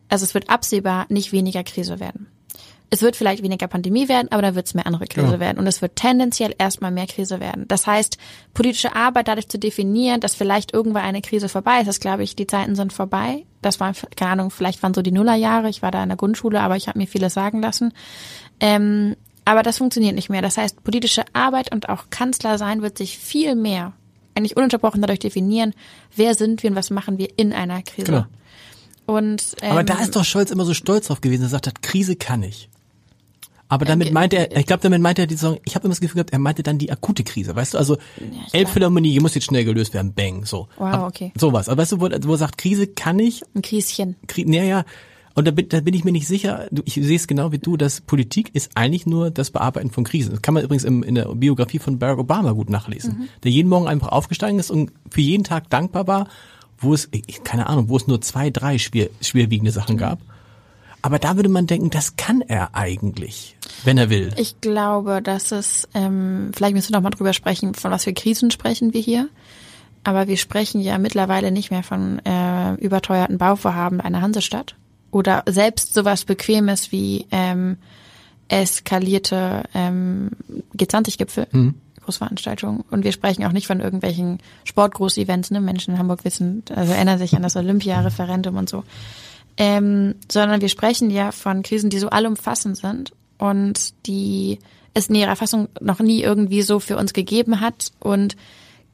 also es wird absehbar nicht weniger Krise werden es wird vielleicht weniger Pandemie werden, aber da wird es mehr andere Krise ja. werden. Und es wird tendenziell erstmal mehr Krise werden. Das heißt, politische Arbeit dadurch zu definieren, dass vielleicht irgendwann eine Krise vorbei ist, das glaube ich, die Zeiten sind vorbei. Das waren, keine Ahnung, vielleicht waren so die Nullerjahre. Ich war da in der Grundschule, aber ich habe mir vieles sagen lassen. Ähm, aber das funktioniert nicht mehr. Das heißt, politische Arbeit und auch Kanzler sein wird sich viel mehr, eigentlich ununterbrochen dadurch definieren, wer sind wir und was machen wir in einer Krise. Genau. Und, ähm, Aber da ist doch Scholz immer so stolz drauf gewesen. Er sagt hat, Krise kann ich. Aber damit meinte er, ich glaube, damit meinte er die Saison, ich habe immer das Gefühl gehabt, er meinte dann die akute Krise, weißt du? Also ja, Elbphilharmonie muss jetzt schnell gelöst werden, bang, so. Wow, okay. sowas. Aber weißt du, wo, wo er sagt, Krise kann ich. Ein Krieschen. Kri naja, und da bin, da bin ich mir nicht sicher, ich sehe es genau wie du, dass Politik ist eigentlich nur das Bearbeiten von Krisen. Das kann man übrigens im, in der Biografie von Barack Obama gut nachlesen, mhm. der jeden Morgen einfach aufgestiegen ist und für jeden Tag dankbar war, wo es, keine Ahnung, wo es nur zwei, drei schwer, schwerwiegende Sachen gab. Aber da würde man denken, das kann er eigentlich, wenn er will. Ich glaube, dass es, ähm, vielleicht müssen wir noch mal drüber sprechen, von was für Krisen sprechen wir hier. Aber wir sprechen ja mittlerweile nicht mehr von äh, überteuerten Bauvorhaben einer Hansestadt oder selbst sowas Bequemes wie ähm, eskalierte ähm, G20-Gipfel. Mhm. Großveranstaltungen. Und wir sprechen auch nicht von irgendwelchen Sportgroß-Events. Ne? Menschen in Hamburg wissen, also erinnern sich an das Olympia-Referendum und so ähm, sondern wir sprechen ja von Krisen, die so allumfassend sind und die es in ihrer Fassung noch nie irgendwie so für uns gegeben hat und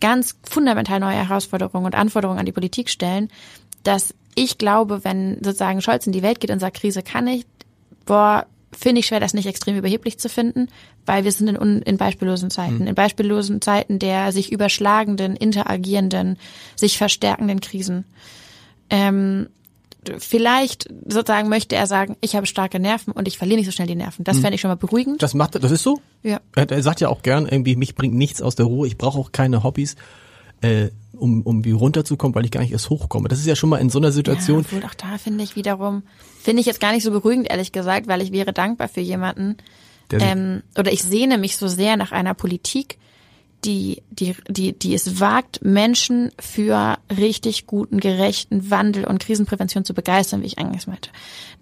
ganz fundamental neue Herausforderungen und Anforderungen an die Politik stellen, dass ich glaube, wenn sozusagen Scholz in die Welt geht und sagt, Krise kann ich, boah, finde ich schwer, das nicht extrem überheblich zu finden, weil wir sind in, in beispiellosen Zeiten, mhm. in beispiellosen Zeiten der sich überschlagenden, interagierenden, sich verstärkenden Krisen. Ähm, vielleicht sozusagen möchte er sagen, ich habe starke Nerven und ich verliere nicht so schnell die Nerven. Das hm. fände ich schon mal beruhigend. Das macht, das ist so? Ja. Er, er sagt ja auch gern irgendwie, mich bringt nichts aus der Ruhe, ich brauche auch keine Hobbys. Äh, um, um wie runterzukommen, weil ich gar nicht erst hochkomme. Das ist ja schon mal in so einer Situation. Ja, obwohl auch da finde ich wiederum, finde ich jetzt gar nicht so beruhigend, ehrlich gesagt, weil ich wäre dankbar für jemanden, ähm, oder ich sehne mich so sehr nach einer Politik, die, die, die, die es wagt, Menschen für richtig guten, gerechten Wandel und Krisenprävention zu begeistern, wie ich eigentlich meinte.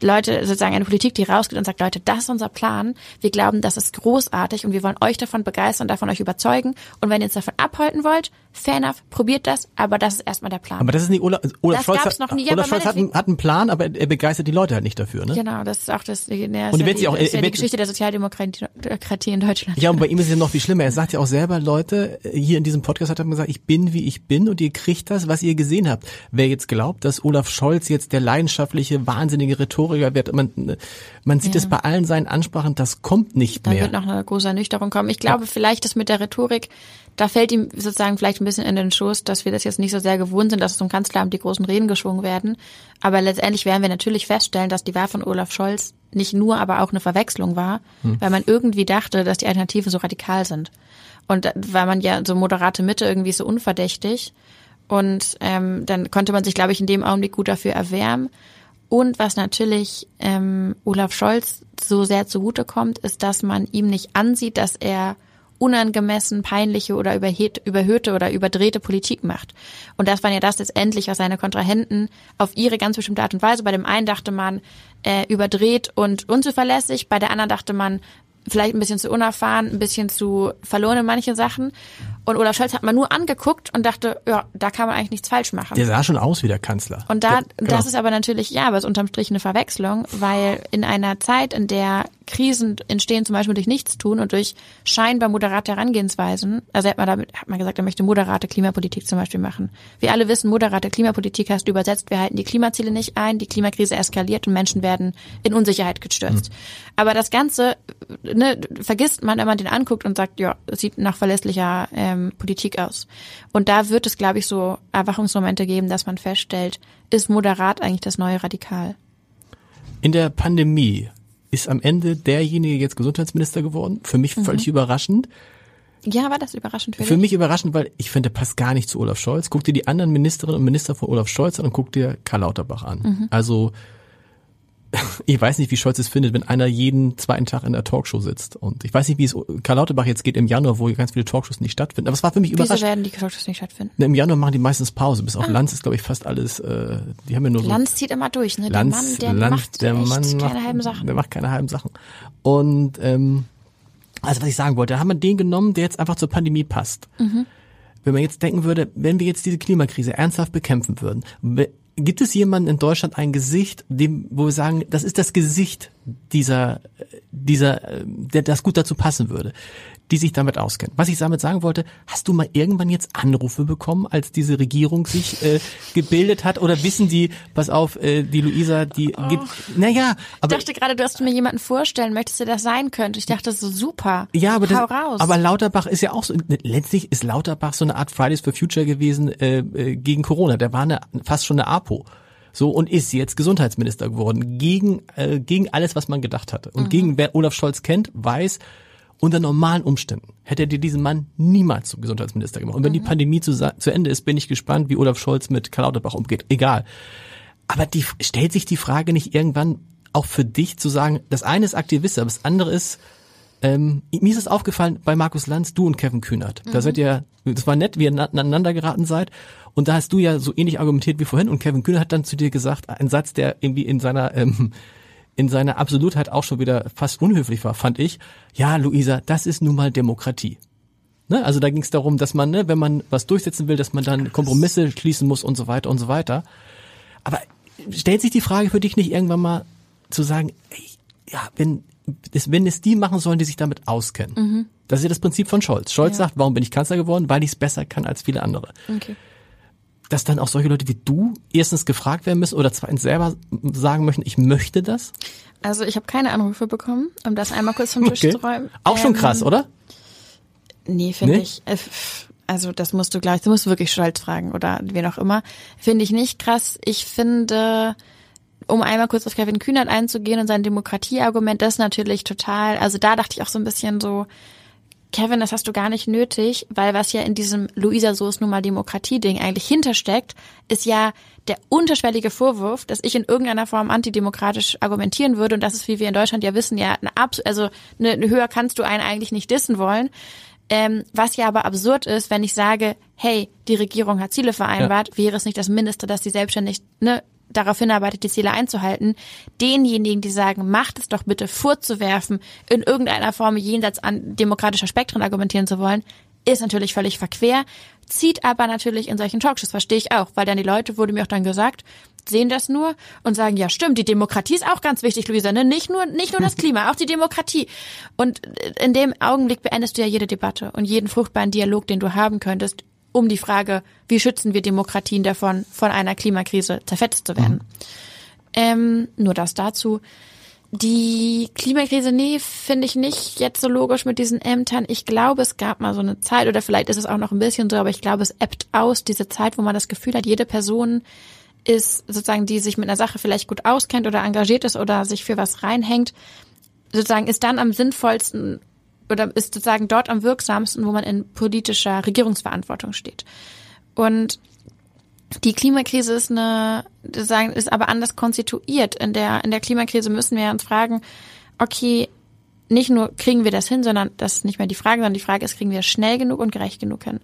Leute, sozusagen eine Politik, die rausgeht und sagt, Leute, das ist unser Plan. Wir glauben, das ist großartig und wir wollen euch davon begeistern, davon euch überzeugen. Und wenn ihr uns davon abhalten wollt, fair enough, probiert das, aber das ist erstmal der Plan. Aber das ist nicht Olaf, Olaf Das Scholz. Hat, noch nie, Olaf Scholz hat, einen- hat einen Plan, aber er begeistert die Leute halt nicht dafür, ne? Genau, das ist auch das, ja, Und ist die ja die, auch- das ist ja die Geschichte der Sozialdemokratie in Deutschland. Ja, und bei ihm ist es ja noch viel schlimmer. Er sagt ja auch selber, Leute, hier in diesem Podcast hat er gesagt, ich bin wie ich bin und ihr kriegt das, was ihr gesehen habt. Wer jetzt glaubt, dass Olaf Scholz jetzt der leidenschaftliche, wahnsinnige Rhetoriker wird, man, man sieht es bei allen seinen Ansprachen, das kommt nicht Da mehr. wird noch eine große Ernüchterung kommen. Ich glaube, vielleicht ist mit der Rhetorik, da fällt ihm sozusagen vielleicht ein bisschen in den Schoß, dass wir das jetzt nicht so sehr gewohnt sind, dass zum Kanzleramt die großen Reden geschwungen werden. Aber letztendlich werden wir natürlich feststellen, dass die Wahl von Olaf Scholz nicht nur, aber auch eine Verwechslung war, weil man irgendwie dachte, dass die Alternativen so radikal sind. Und da- weil man ja so moderate Mitte irgendwie so unverdächtig. Und ähm, dann konnte man sich, glaube ich, in dem Augenblick gut dafür erwärmen. Und was natürlich ähm, Olaf Scholz so sehr zugutekommt, ist, dass man ihm nicht ansieht, dass er unangemessen peinliche oder überhöhte, oder überdrehte Politik macht. Und das war ja das letztendlich, was seine Kontrahenten auf ihre ganz bestimmte Art und Weise, bei dem einen dachte man äh, überdreht und unzuverlässig, bei der anderen dachte man vielleicht ein bisschen zu unerfahren, ein bisschen zu verloren in manche Sachen. Und Olaf Scholz hat man nur angeguckt und dachte, ja, da kann man eigentlich nichts falsch machen. Der sah schon aus wie der Kanzler. Und da, Ja, genau. das ist aber natürlich, ja, aber es ist unterm Strich eine Verwechslung, weil in einer Zeit, in der Krisen entstehen, zum Beispiel durch Nichtstun und durch scheinbar moderate Herangehensweisen, also hat man damit, hat man gesagt, er möchte moderate Klimapolitik zum Beispiel machen. Wir alle wissen, moderate Klimapolitik heißt übersetzt, wir halten die Klimaziele nicht ein, die Klimakrise eskaliert und Menschen werden in Unsicherheit gestürzt. Aber das Ganze, ne, vergisst man, wenn man den anguckt und sagt, ja, es sieht nach verlässlicher ähm, Politik aus. Und da wird es, glaube ich, so Erwachungsmomente geben, dass man feststellt, ist moderat eigentlich das neue Radikal? In der Pandemie ist am Ende derjenige jetzt Gesundheitsminister geworden. Für mich völlig überraschend. Ja, war das überraschend für, Für mich überraschend, weil ich finde, der passt gar nicht zu Olaf Scholz. Guck dir die anderen Ministerinnen und Minister von Olaf Scholz an und guck dir Karl Lauterbach an. Mhm. Also ich weiß nicht, wie Scholz es findet, wenn einer jeden zweiten Tag in der Talkshow sitzt. Und ich weiß nicht, wie es Karl Lauterbach jetzt geht im Januar, wo ganz viele Talkshows nicht stattfinden. Aber es war für mich Wieso überraschend. werden die Talkshows nicht stattfinden? Ne, Im Januar machen die meistens Pause. Bis auf Lanz ist, glaube ich, fast alles, äh, die haben ja nur so Lanz zieht immer durch, ne? Lanz, der Mann, der Lanz, macht der Mann keine halben Sachen. Der macht keine halben Sachen. Und ähm, also was ich sagen wollte, da haben wir den genommen, der jetzt einfach zur Pandemie passt. Mhm. Wenn man jetzt denken würde, wenn wir jetzt diese Klimakrise ernsthaft bekämpfen würden, gibt es jemanden in Deutschland ein Gesicht, dem, wo wir sagen, das ist das Gesicht dieser, dieser, der das gut dazu passen würde, die sich damit auskennen. Was ich damit sagen wollte, hast du mal irgendwann jetzt Anrufe bekommen, als diese Regierung sich äh, gebildet hat? Oder wissen die, pass auf, äh, die Luisa, die gibt, naja, Ich aber dachte gerade, du hast mir jemanden vorstellen, möchtest du das sein könnte. Ich dachte so super. ja, aber, das, aber Lauterbach ist ja auch so, letztlich ist Lauterbach so eine Art Fridays for Future gewesen äh, äh, gegen Corona. Der war eine, fast schon eine APO. So und ist jetzt Gesundheitsminister geworden gegen äh, gegen alles, was man gedacht hatte und gegen wer Olaf Scholz kennt, weiß unter normalen Umständen hätte er dir diesen Mann niemals zum Gesundheitsminister gemacht. Und wenn die Pandemie zu, zu Ende ist, bin ich gespannt, wie Olaf Scholz mit Karl Lauterbach umgeht. Egal. Aber die stellt sich die Frage nicht irgendwann auch für dich zu sagen, das eine ist Aktivist, aber das andere ist ähm, mir ist es aufgefallen bei Markus Lanz, du und Kevin Kühnert. Da seid ihr, das war nett, wie ihr na- aneinander geraten seid. Und da hast du ja so ähnlich argumentiert wie vorhin. Und Kevin Kühnert hat dann zu dir gesagt, ein Satz, der irgendwie in seiner ähm, in seiner Absolutheit auch schon wieder fast unhöflich war, fand ich. Ja, Luisa, das ist nun mal Demokratie. Ne? Also da ging es darum, dass man, ne, wenn man was durchsetzen will, dass man dann Kompromisse schließen muss und so weiter und so weiter. Aber stellt sich die Frage für dich nicht irgendwann mal zu sagen, ey, ja, wenn es, wenn es die machen sollen, die sich damit auskennen. Das ist ja das Prinzip von Scholz. Scholz Ja. sagt, warum bin ich Kanzler geworden? Weil ich es besser kann als viele andere. Okay. Dass dann auch solche Leute wie du erstens gefragt werden müssen oder zweitens selber sagen möchten, ich möchte das. Also ich habe keine Anrufe bekommen, um das einmal kurz vom Tisch Okay. zu räumen. Auch schon Ähm, krass, oder? Nee, finde Nee? ich. äh, Also das musst du gleich, du musst wirklich Scholz fragen oder wen auch immer. Finde ich nicht krass. Ich finde, um einmal kurz auf Kevin Kühnert einzugehen und sein Demokratieargument, das ist natürlich total, also da dachte ich auch so ein bisschen so, Kevin, das hast du gar nicht nötig, weil was ja in diesem Luisa so ist nun mal Demokratie-Ding eigentlich hintersteckt, ist ja der unterschwellige Vorwurf, dass ich in irgendeiner Form antidemokratisch argumentieren würde und das ist, wie wir in Deutschland ja wissen, ja eine Abs also eine, eine höher kannst du einen eigentlich nicht dissen wollen. Ähm, was ja aber absurd ist, wenn ich sage, hey, die Regierung hat Ziele vereinbart, ja. wäre es nicht das Mindeste, dass die selbstständig ne, darauf hinarbeitet, die Ziele einzuhalten, denjenigen, die sagen, macht es doch bitte vorzuwerfen, in irgendeiner Form jenseits an demokratischer Spektren argumentieren zu wollen, ist natürlich völlig verquer, zieht aber natürlich in solchen Talkshows, verstehe ich auch, weil dann die Leute, wurde mir auch dann gesagt, sehen das nur und sagen, ja stimmt, die Demokratie ist auch ganz wichtig, Luisa, ne? nicht nur, nicht nur das Klima, auch die Demokratie. Und in dem Augenblick beendest du ja jede Debatte und jeden fruchtbaren Dialog, den du haben könntest um die Frage, wie schützen wir Demokratien davon, von einer Klimakrise zerfetzt zu werden. Mhm. Ähm, nur das dazu. Die Klimakrise, nee, finde ich nicht jetzt so logisch mit diesen Ämtern. Ich glaube, es gab mal so eine Zeit, oder vielleicht ist es auch noch ein bisschen so, aber ich glaube, es ebbt aus, diese Zeit, wo man das Gefühl hat, jede Person ist sozusagen, die sich mit einer Sache vielleicht gut auskennt oder engagiert ist oder sich für was reinhängt, sozusagen ist dann am sinnvollsten oder ist sozusagen dort am wirksamsten, wo man in politischer Regierungsverantwortung steht. Und die Klimakrise ist eine, sagen, ist aber anders konstituiert. In der, in der Klimakrise müssen wir uns fragen, okay, nicht nur kriegen wir das hin, sondern das ist nicht mehr die Frage, sondern die Frage ist, kriegen wir schnell genug und gerecht genug hin?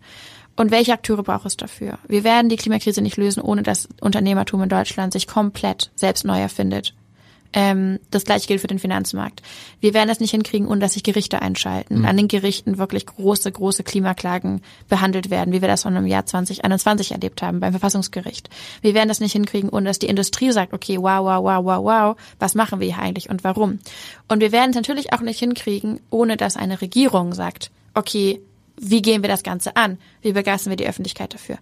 Und welche Akteure braucht es dafür? Wir werden die Klimakrise nicht lösen, ohne dass Unternehmertum in Deutschland sich komplett selbst neu erfindet ähm, das gleiche gilt für den Finanzmarkt. Wir werden es nicht hinkriegen, ohne dass sich Gerichte einschalten, mhm. an den Gerichten wirklich große, große Klimaklagen behandelt werden, wie wir das schon im Jahr 2021 erlebt haben beim Verfassungsgericht. Wir werden das nicht hinkriegen, ohne dass die Industrie sagt, okay, wow, wow, wow, wow, wow, was machen wir hier eigentlich und warum? Und wir werden es natürlich auch nicht hinkriegen, ohne dass eine Regierung sagt, okay, wie gehen wir das Ganze an? Wie begeistern wir die Öffentlichkeit dafür?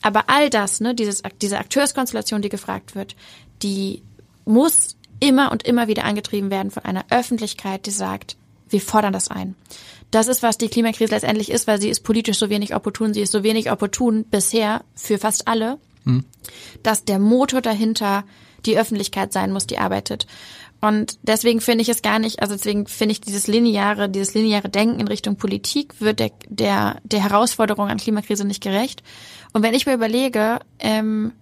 Aber all das, ne, dieses, diese Akteurskonstellation, die gefragt wird, die muss immer und immer wieder angetrieben werden von einer Öffentlichkeit, die sagt, wir fordern das ein. Das ist, was die Klimakrise letztendlich ist, weil sie ist politisch so wenig opportun, sie ist so wenig opportun bisher für fast alle, hm. dass der Motor dahinter die Öffentlichkeit sein muss, die arbeitet. Und deswegen finde ich es gar nicht, also deswegen finde ich dieses lineare, dieses lineare Denken in Richtung Politik wird der, der, der Herausforderung an Klimakrise nicht gerecht. Und wenn ich mir überlege, ähm,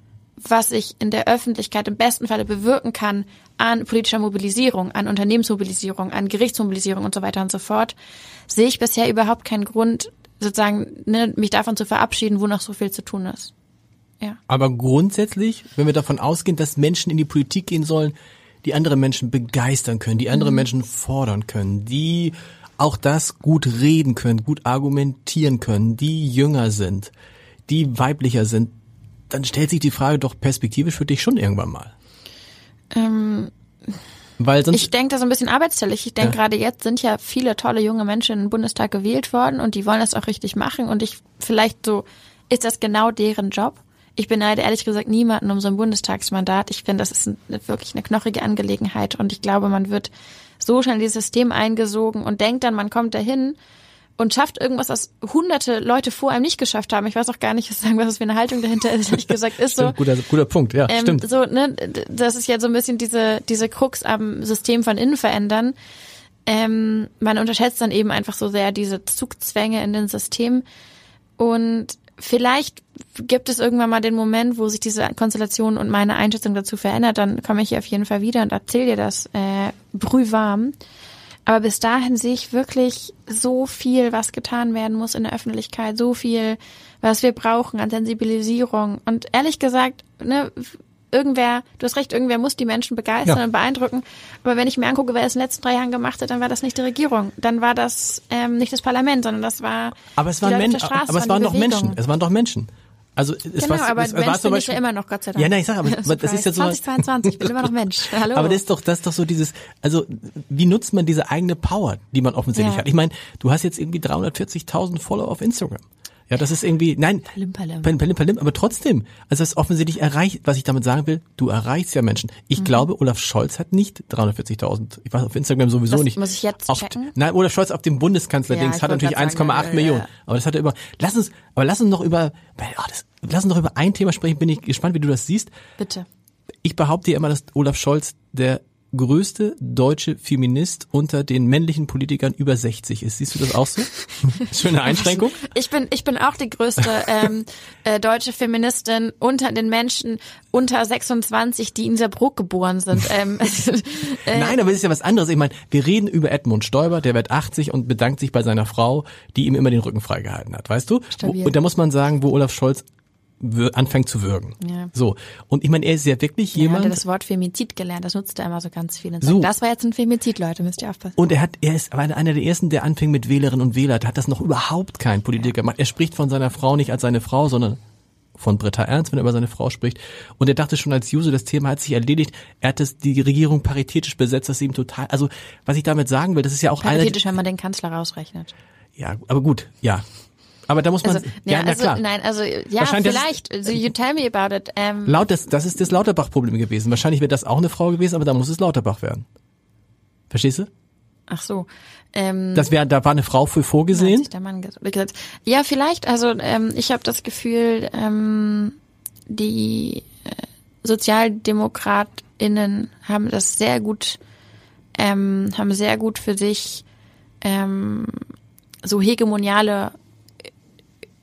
was ich in der Öffentlichkeit im besten Falle bewirken kann an politischer Mobilisierung, an Unternehmensmobilisierung, an Gerichtsmobilisierung und so weiter und so fort, sehe ich bisher überhaupt keinen Grund, sozusagen ne, mich davon zu verabschieden, wo noch so viel zu tun ist. Ja. Aber grundsätzlich, wenn wir davon ausgehen, dass Menschen in die Politik gehen sollen, die andere Menschen begeistern können, die andere mhm. Menschen fordern können, die auch das gut reden können, gut argumentieren können, die jünger sind, die weiblicher sind, dann stellt sich die Frage doch perspektivisch für dich schon irgendwann mal. Ähm, Weil sonst, ich denke da so ein bisschen arbeitsteilig. Ich denke, ja. gerade jetzt sind ja viele tolle junge Menschen in den Bundestag gewählt worden und die wollen das auch richtig machen. Und ich vielleicht so, ist das genau deren Job? Ich beneide ehrlich gesagt niemanden um so ein Bundestagsmandat. Ich finde, das ist ein, wirklich eine knochige Angelegenheit und ich glaube, man wird so schnell in dieses System eingesogen und denkt dann, man kommt dahin und schafft irgendwas, was hunderte Leute vor einem nicht geschafft haben. Ich weiß auch gar nicht, was sagen, was für eine Haltung dahinter ist, ehrlich gesagt, ist so. guter, guter Punkt, ja, ähm, stimmt. So, ne, das ist ja so ein bisschen diese, diese Krux am System von innen verändern. Ähm, man unterschätzt dann eben einfach so sehr diese Zugzwänge in den System und vielleicht gibt es irgendwann mal den Moment, wo sich diese Konstellation und meine Einschätzung dazu verändert, dann komme ich hier auf jeden Fall wieder und erzähle dir das äh, brühwarm. Aber bis dahin sehe ich wirklich so viel, was getan werden muss in der Öffentlichkeit, so viel, was wir brauchen an Sensibilisierung. Und ehrlich gesagt, ne, irgendwer, du hast recht, irgendwer muss die Menschen begeistern ja. und beeindrucken. Aber wenn ich mir angucke, wer es in den letzten drei Jahren gemacht hat, dann war das nicht die Regierung. Dann war das ähm, nicht das Parlament, sondern das war. Aber es waren Menschen, aber es waren doch Menschen. Es waren doch Menschen. Also es genau, war, aber es, Mensch war zum Beispiel, ja immer noch, Gott sei Dank. Ja, nein, ich sag, aber das ist ja so 2022, ich bin immer noch Mensch. Hallo. Aber das ist doch das ist doch so dieses also wie nutzt man diese eigene Power, die man offensichtlich ja. hat? Ich meine, du hast jetzt irgendwie 340.000 Follower auf Instagram. Ja, das ist irgendwie, nein, palim, palim. Palim, palim, aber trotzdem, also das offensichtlich erreicht, was ich damit sagen will, du erreichst ja Menschen. Ich mhm. glaube, Olaf Scholz hat nicht 340.000, ich weiß auf Instagram sowieso das nicht. muss ich jetzt auf, Nein, Olaf Scholz auf dem Bundeskanzler-Dings ja, hat natürlich 1,8 Millionen. Ja. Aber das hat er über, lass uns, aber lass uns noch über, oh, das, lass uns noch über ein Thema sprechen, bin ich gespannt, wie du das siehst. Bitte. Ich behaupte ja immer, dass Olaf Scholz der größte deutsche Feminist unter den männlichen Politikern über 60 ist. Siehst du das auch so? Schöne Einschränkung. Ich bin, ich bin auch die größte ähm, äh, deutsche Feministin unter den Menschen unter 26, die in Saarbrück geboren sind. Ähm, äh, Nein, aber es ist ja was anderes. Ich meine, wir reden über Edmund Stoiber, der wird 80 und bedankt sich bei seiner Frau, die ihm immer den Rücken freigehalten hat, weißt du? Stabil. Und da muss man sagen, wo Olaf Scholz anfängt zu würgen. Ja. So. Und ich meine, er ist ja wirklich jemand. Er hat das Wort Femizid gelernt, das nutzt er immer so ganz viel. So. Sagt, das war jetzt ein Femizid, Leute, müsst ihr aufpassen. Und er hat, er ist einer der ersten, der anfing mit Wählerinnen und Wählern, hat das noch überhaupt kein Politiker gemacht. Er spricht von seiner Frau nicht als seine Frau, sondern von Britta Ernst, wenn er über seine Frau spricht. Und er dachte schon als Juso, das Thema hat sich erledigt. Er hat das, die Regierung paritätisch besetzt, das ihm total, also, was ich damit sagen will, das ist ja auch paritätisch, eine. Paritätisch, wenn man den Kanzler rausrechnet. Ja, aber gut, ja. Aber da muss man, also, ja, ja, also, klar. Nein, also ja, vielleicht. Also, you tell me about it. Ähm. Laut, das, das ist das Lauterbach-Problem gewesen. Wahrscheinlich wäre das auch eine Frau gewesen, aber da muss es Lauterbach werden. Verstehst du? Ach so. Ähm, das wäre, da war eine Frau für vorgesehen. Der Mann gesagt. Ja, vielleicht. Also ähm, ich habe das Gefühl, ähm, die äh, SozialdemokratInnen haben das sehr gut, ähm, haben sehr gut für sich ähm, so hegemoniale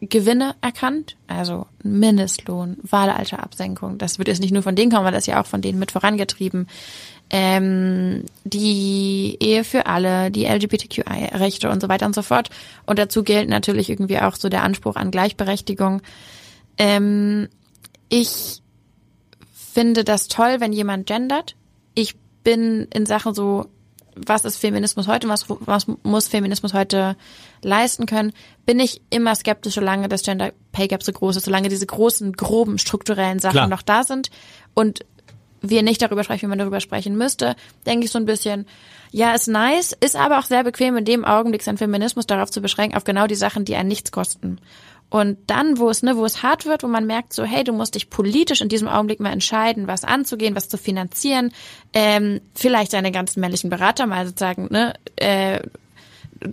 Gewinne erkannt, also Mindestlohn, Wahlalterabsenkung. Das wird jetzt nicht nur von denen kommen, weil das ja auch von denen mit vorangetrieben. Ähm, die Ehe für alle, die LGBTQI-Rechte und so weiter und so fort. Und dazu gilt natürlich irgendwie auch so der Anspruch an Gleichberechtigung. Ähm, ich finde das toll, wenn jemand gendert. Ich bin in Sachen so was ist Feminismus heute, was, was muss Feminismus heute leisten können, bin ich immer skeptisch, solange das Gender Pay Gap so groß ist, solange diese großen, groben, strukturellen Sachen Klar. noch da sind und wir nicht darüber sprechen, wie man darüber sprechen müsste, denke ich so ein bisschen, ja, ist nice, ist aber auch sehr bequem in dem Augenblick, sein Feminismus darauf zu beschränken, auf genau die Sachen, die einen nichts kosten. Und dann, wo es, ne, wo es hart wird, wo man merkt, so, hey, du musst dich politisch in diesem Augenblick mal entscheiden, was anzugehen, was zu finanzieren, ähm, vielleicht deine ganzen männlichen Berater mal sozusagen, ne, äh,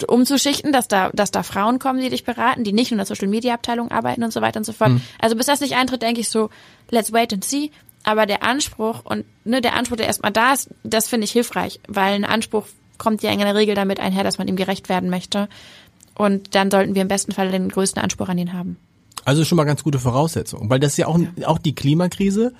umzuschichten, dass da, dass da Frauen kommen, die dich beraten, die nicht nur in der Social Media Abteilung arbeiten und so weiter und so fort. Mhm. Also bis das nicht eintritt, denke ich so, let's wait and see. Aber der Anspruch und ne, der Anspruch, der erstmal da ist, das finde ich hilfreich, weil ein Anspruch kommt ja in der Regel damit einher, dass man ihm gerecht werden möchte. Und dann sollten wir im besten Fall den größten Anspruch an ihn haben. Also schon mal ganz gute Voraussetzung, weil das ist ja auch, ja. auch die Klimakrise,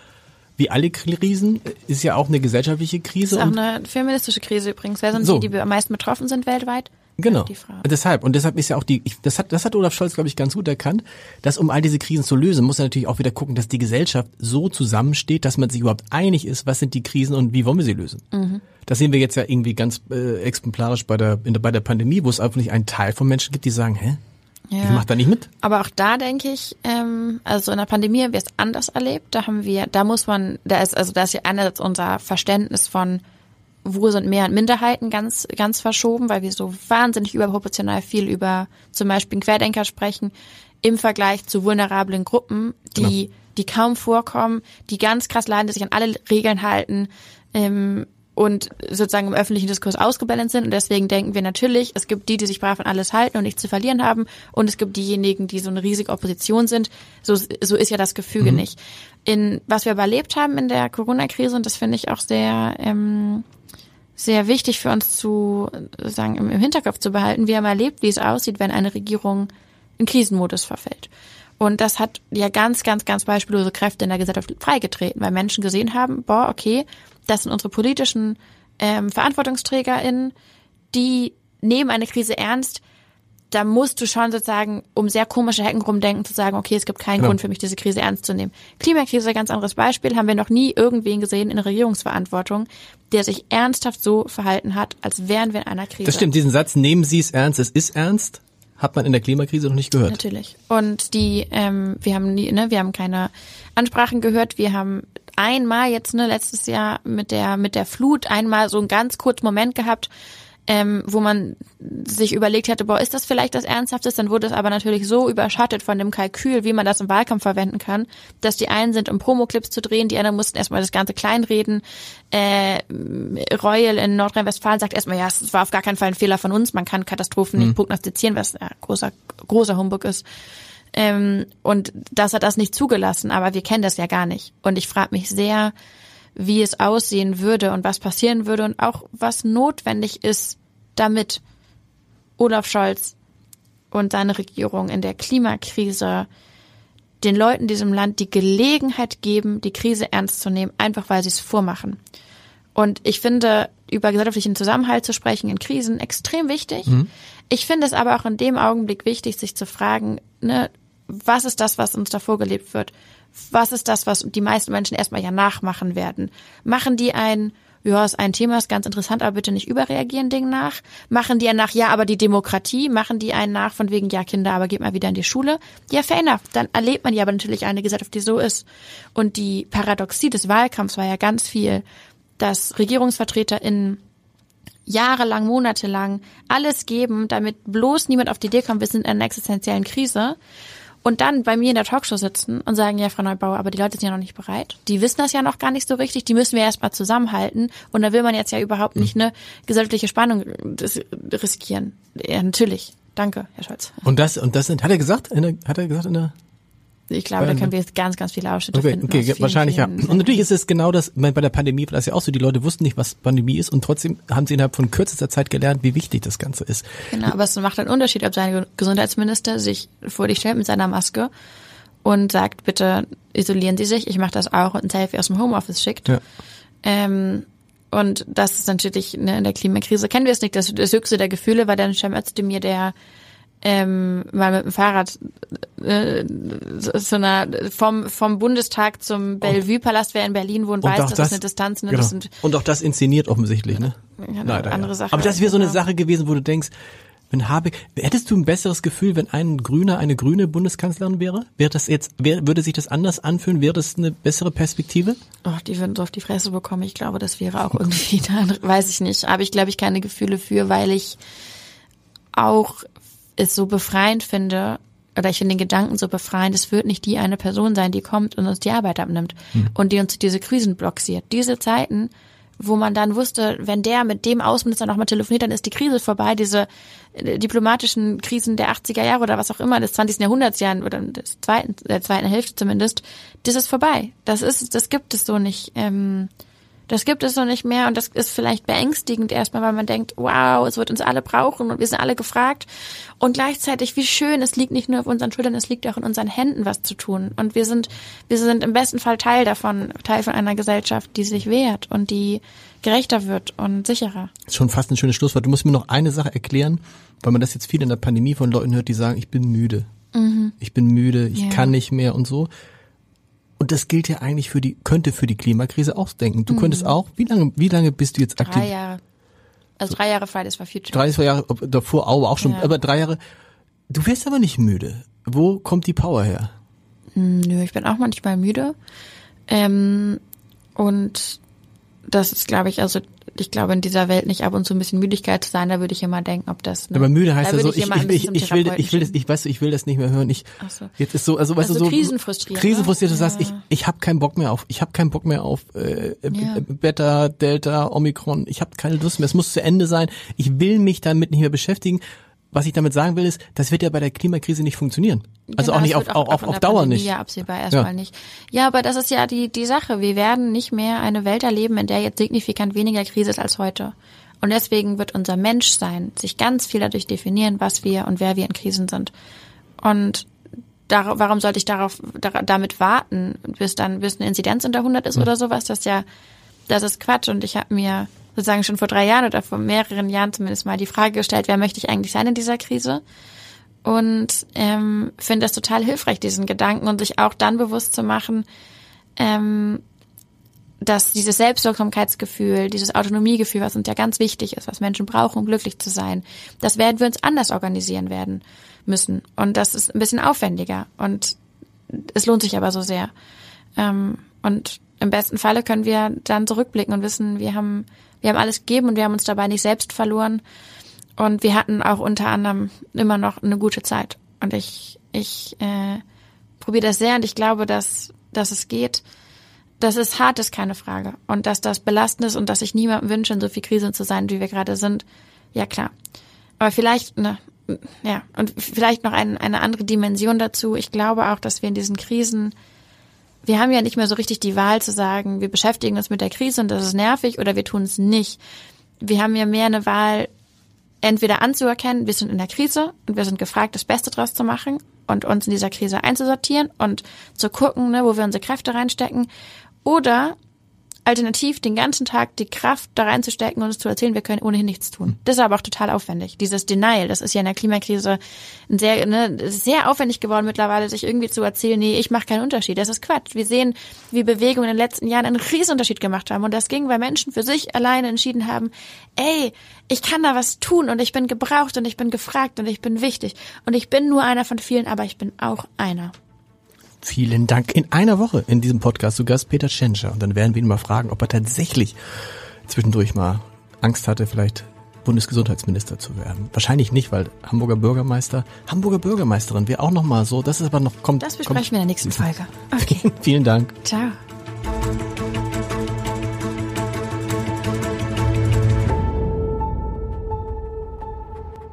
wie alle Krisen, ist ja auch eine gesellschaftliche Krise. Das ist auch eine feministische Krise übrigens. Wer sind so. die, die am meisten betroffen sind weltweit? Genau. Deshalb und deshalb ist ja auch die, ich, das hat das hat Olaf Scholz glaube ich ganz gut erkannt, dass um all diese Krisen zu lösen, muss er natürlich auch wieder gucken, dass die Gesellschaft so zusammensteht, dass man sich überhaupt einig ist, was sind die Krisen und wie wollen wir sie lösen. Mhm. Das sehen wir jetzt ja irgendwie ganz äh, exemplarisch bei der, in der bei der Pandemie, wo es einfach nicht einen Teil von Menschen gibt, die sagen, hä, ja. Ich mach da nicht mit. Aber auch da denke ich, ähm, also in der Pandemie haben wir es anders erlebt. Da haben wir, da muss man, da ist also da ist ja einerseits unser Verständnis von wo sind Mehr- und Minderheiten ganz, ganz verschoben, weil wir so wahnsinnig überproportional viel über zum Beispiel Querdenker sprechen, im Vergleich zu vulnerablen Gruppen, die, genau. die kaum vorkommen, die ganz krass leiden, die sich an alle Regeln halten, ähm, und sozusagen im öffentlichen Diskurs ausgebalanced sind. Und deswegen denken wir natürlich, es gibt die, die sich brav an alles halten und nichts zu verlieren haben. Und es gibt diejenigen, die so eine riesige Opposition sind. So, so ist ja das Gefüge mhm. nicht. In was wir überlebt haben in der Corona-Krise, und das finde ich auch sehr ähm, sehr wichtig für uns zu sagen im, Hinterkopf zu behalten. Wir haben erlebt, wie es aussieht, wenn eine Regierung in Krisenmodus verfällt. Und das hat ja ganz, ganz, ganz beispiellose Kräfte in der Gesellschaft freigetreten, weil Menschen gesehen haben, boah, okay, das sind unsere politischen ähm, VerantwortungsträgerInnen, die nehmen eine Krise ernst, da musst du schon sozusagen um sehr komische Hecken rumdenken, zu sagen, okay, es gibt keinen ja. Grund für mich, diese Krise ernst zu nehmen. Klimakrise, ganz anderes Beispiel, haben wir noch nie irgendwen gesehen in Regierungsverantwortung, der sich ernsthaft so verhalten hat, als wären wir in einer Krise. Das stimmt, diesen Satz, nehmen Sie es ernst, es ist ernst, hat man in der Klimakrise noch nicht gehört. Natürlich. Und die, ähm, wir haben nie, ne, wir haben keine Ansprachen gehört, wir haben einmal jetzt, ne, letztes Jahr mit der, mit der Flut einmal so einen ganz kurzen Moment gehabt, ähm, wo man sich überlegt hätte, boah, ist das vielleicht das Ernsthaftes? Dann wurde es aber natürlich so überschattet von dem Kalkül, wie man das im Wahlkampf verwenden kann, dass die einen sind, um Promoclips zu drehen, die anderen mussten erstmal das Ganze kleinreden. Äh, Royal in Nordrhein-Westfalen sagt erstmal, ja, es war auf gar keinen Fall ein Fehler von uns, man kann Katastrophen mhm. nicht prognostizieren, was ja, großer, großer Humbug ist. Ähm, und das hat das nicht zugelassen, aber wir kennen das ja gar nicht. Und ich frage mich sehr, wie es aussehen würde und was passieren würde und auch was notwendig ist, damit Olaf Scholz und seine Regierung in der Klimakrise den Leuten in diesem Land die Gelegenheit geben, die Krise ernst zu nehmen, einfach weil sie es vormachen. Und ich finde, über gesellschaftlichen Zusammenhalt zu sprechen in Krisen extrem wichtig. Mhm. Ich finde es aber auch in dem Augenblick wichtig, sich zu fragen, ne, was ist das, was uns da vorgelebt wird? Was ist das, was die meisten Menschen erstmal ja nachmachen werden? Machen die ein, ja, ist ein Thema, ist ganz interessant, aber bitte nicht überreagieren Ding nach. Machen die ein nach, ja, aber die Demokratie, machen die einen nach von wegen, ja, Kinder, aber geht mal wieder in die Schule. Ja, fair enough. Dann erlebt man ja aber natürlich eine Gesellschaft, die so ist. Und die Paradoxie des Wahlkampfs war ja ganz viel, dass RegierungsvertreterInnen jahrelang, monatelang alles geben, damit bloß niemand auf die Idee kommt, wir sind in einer existenziellen Krise. Und dann bei mir in der Talkshow sitzen und sagen, ja, Frau Neubauer, aber die Leute sind ja noch nicht bereit. Die wissen das ja noch gar nicht so richtig. Die müssen wir erstmal zusammenhalten. Und da will man jetzt ja überhaupt nicht eine gesellschaftliche Spannung riskieren. Ja, natürlich. Danke, Herr Scholz. Und das, und das sind, hat er gesagt, hat er gesagt in der ich glaube, da können wir jetzt ganz, ganz viele Ausschnitte okay, finden. Okay, vielen, wahrscheinlich vielen, ja. Und natürlich ist es genau das, bei der Pandemie war das ja auch so, die Leute wussten nicht, was Pandemie ist und trotzdem haben sie innerhalb von kürzester Zeit gelernt, wie wichtig das Ganze ist. Genau, aber es macht einen Unterschied, ob sein Gesundheitsminister sich vor dich stellt mit seiner Maske und sagt, bitte isolieren Sie sich, ich mache das auch und ein Selfie aus dem Homeoffice schickt. Ja. Ähm, und das ist natürlich ne, in der Klimakrise kennen wir es nicht. Das, das höchste der Gefühle war dann Cem Özdemir, der ähm, mal mit dem Fahrrad äh, so einer vom vom Bundestag zum Bellevue-Palast, wer in Berlin wohnt, weiß, das, das ist eine Distanz. Ne? Genau. Das sind, und auch das inszeniert offensichtlich, ne? Genau, Leider, andere ja. Sache. Aber das wäre so eine Sache gewesen, wo du denkst, wenn Habeck, hättest du ein besseres Gefühl, wenn ein Grüner eine grüne Bundeskanzlerin wäre? Wäre das jetzt, wär, würde sich das anders anfühlen? Wäre das eine bessere Perspektive? Oh, die würden so auf die Fresse bekommen. Ich glaube, das wäre auch irgendwie da, weiß ich nicht. Habe ich, glaube ich, keine Gefühle für, weil ich auch es so befreiend finde, oder ich finde den Gedanken so befreiend, es wird nicht die eine Person sein, die kommt und uns die Arbeit abnimmt mhm. und die uns diese Krisen blockiert. Diese Zeiten, wo man dann wusste, wenn der mit dem Außenminister nochmal telefoniert, dann ist die Krise vorbei. Diese äh, diplomatischen Krisen der 80er Jahre oder was auch immer, des 20. Jahrhunderts Jahren oder des zweiten, der zweiten Hälfte zumindest, das ist vorbei. Das ist, das gibt es so nicht. Ähm, das gibt es noch nicht mehr und das ist vielleicht beängstigend erstmal, weil man denkt, wow, es wird uns alle brauchen und wir sind alle gefragt. Und gleichzeitig, wie schön, es liegt nicht nur auf unseren Schultern, es liegt auch in unseren Händen, was zu tun. Und wir sind, wir sind im besten Fall Teil davon, Teil von einer Gesellschaft, die sich wehrt und die gerechter wird und sicherer. Das ist schon fast ein schönes Schlusswort. Du musst mir noch eine Sache erklären, weil man das jetzt viel in der Pandemie von Leuten hört, die sagen, ich bin müde. Mhm. Ich bin müde, ich ja. kann nicht mehr und so. Und das gilt ja eigentlich für die, könnte für die Klimakrise auch denken. Du mhm. könntest auch, wie lange, wie lange bist du jetzt aktiv? Drei Jahre. Also drei Jahre Fridays for Future. Drei Jahre, davor auch, auch schon, ja. aber drei Jahre. Du wirst aber nicht müde. Wo kommt die Power her? Hm, nö, ich bin auch manchmal müde. Ähm, und das ist, glaube ich, also ich glaube, in dieser Welt nicht ab und zu ein bisschen Müdigkeit zu sein, da würde ich immer denken, ob das. Ne, aber müde heißt ja so, ich, ich, ich, will, ich will das, ich weiß, ich will das nicht mehr hören. Ich, so. jetzt ist so, also weißt also du so. Krisenfrustriert. Krisenfrustriert, du ja. sagst, ich, ich habe keinen Bock mehr auf, ich habe keinen Bock mehr auf äh, ja. Beta, Delta, Omikron. Ich habe keine Lust mehr. Es muss zu Ende sein. Ich will mich damit nicht mehr beschäftigen was ich damit sagen will, ist, das wird ja bei der Klimakrise nicht funktionieren. Also genau, auch nicht auf, auch, auf, auf Dauer Pandemie nicht. Ja, absehbar erstmal ja. nicht. Ja, aber das ist ja die, die Sache. Wir werden nicht mehr eine Welt erleben, in der jetzt signifikant weniger Krise ist als heute. Und deswegen wird unser Menschsein sich ganz viel dadurch definieren, was wir und wer wir in Krisen sind. Und da, warum sollte ich darauf, da, damit warten, bis dann, bis eine Inzidenz unter 100 ist mhm. oder sowas? Das ist ja, das ist Quatsch. Und ich habe mir sozusagen schon vor drei Jahren oder vor mehreren Jahren zumindest mal die Frage gestellt, wer möchte ich eigentlich sein in dieser Krise? Und ähm, finde das total hilfreich, diesen Gedanken und sich auch dann bewusst zu machen, ähm, dass dieses Selbstwirksamkeitsgefühl, dieses Autonomiegefühl, was uns ja ganz wichtig ist, was Menschen brauchen, um glücklich zu sein, das werden wir uns anders organisieren werden müssen. Und das ist ein bisschen aufwendiger. Und es lohnt sich aber so sehr. Ähm, und im besten Falle können wir dann zurückblicken und wissen, wir haben wir haben alles gegeben und wir haben uns dabei nicht selbst verloren. Und wir hatten auch unter anderem immer noch eine gute Zeit. Und ich, ich äh, probiere das sehr und ich glaube, dass, dass es geht. Dass es hart ist, keine Frage. Und dass das belastend ist und dass ich niemandem wünsche, in so viel Krise zu sein, wie wir gerade sind. Ja, klar. Aber vielleicht, ne, ja, und vielleicht noch ein, eine andere Dimension dazu. Ich glaube auch, dass wir in diesen Krisen wir haben ja nicht mehr so richtig die Wahl zu sagen, wir beschäftigen uns mit der Krise und das ist nervig oder wir tun es nicht. Wir haben ja mehr eine Wahl, entweder anzuerkennen, wir sind in der Krise und wir sind gefragt, das Beste draus zu machen und uns in dieser Krise einzusortieren und zu gucken, ne, wo wir unsere Kräfte reinstecken. Oder alternativ den ganzen Tag die Kraft da reinzustecken und uns zu erzählen, wir können ohnehin nichts tun. Das ist aber auch total aufwendig. Dieses Denial, das ist ja in der Klimakrise sehr, ne, sehr aufwendig geworden mittlerweile, sich irgendwie zu erzählen, nee, ich mache keinen Unterschied. Das ist Quatsch. Wir sehen, wie Bewegungen in den letzten Jahren einen Riesenunterschied gemacht haben. Und das ging, weil Menschen für sich alleine entschieden haben, ey, ich kann da was tun und ich bin gebraucht und ich bin gefragt und ich bin wichtig. Und ich bin nur einer von vielen, aber ich bin auch einer. Vielen Dank. In einer Woche in diesem Podcast zu Gast Peter Tschentscher. Und dann werden wir ihn mal fragen, ob er tatsächlich zwischendurch mal Angst hatte, vielleicht Bundesgesundheitsminister zu werden. Wahrscheinlich nicht, weil Hamburger Bürgermeister, Hamburger Bürgermeisterin wäre auch noch mal so. Das ist aber noch kommt. Das besprechen kommt, wir in der nächsten Folge. Okay. Vielen Dank. Ciao.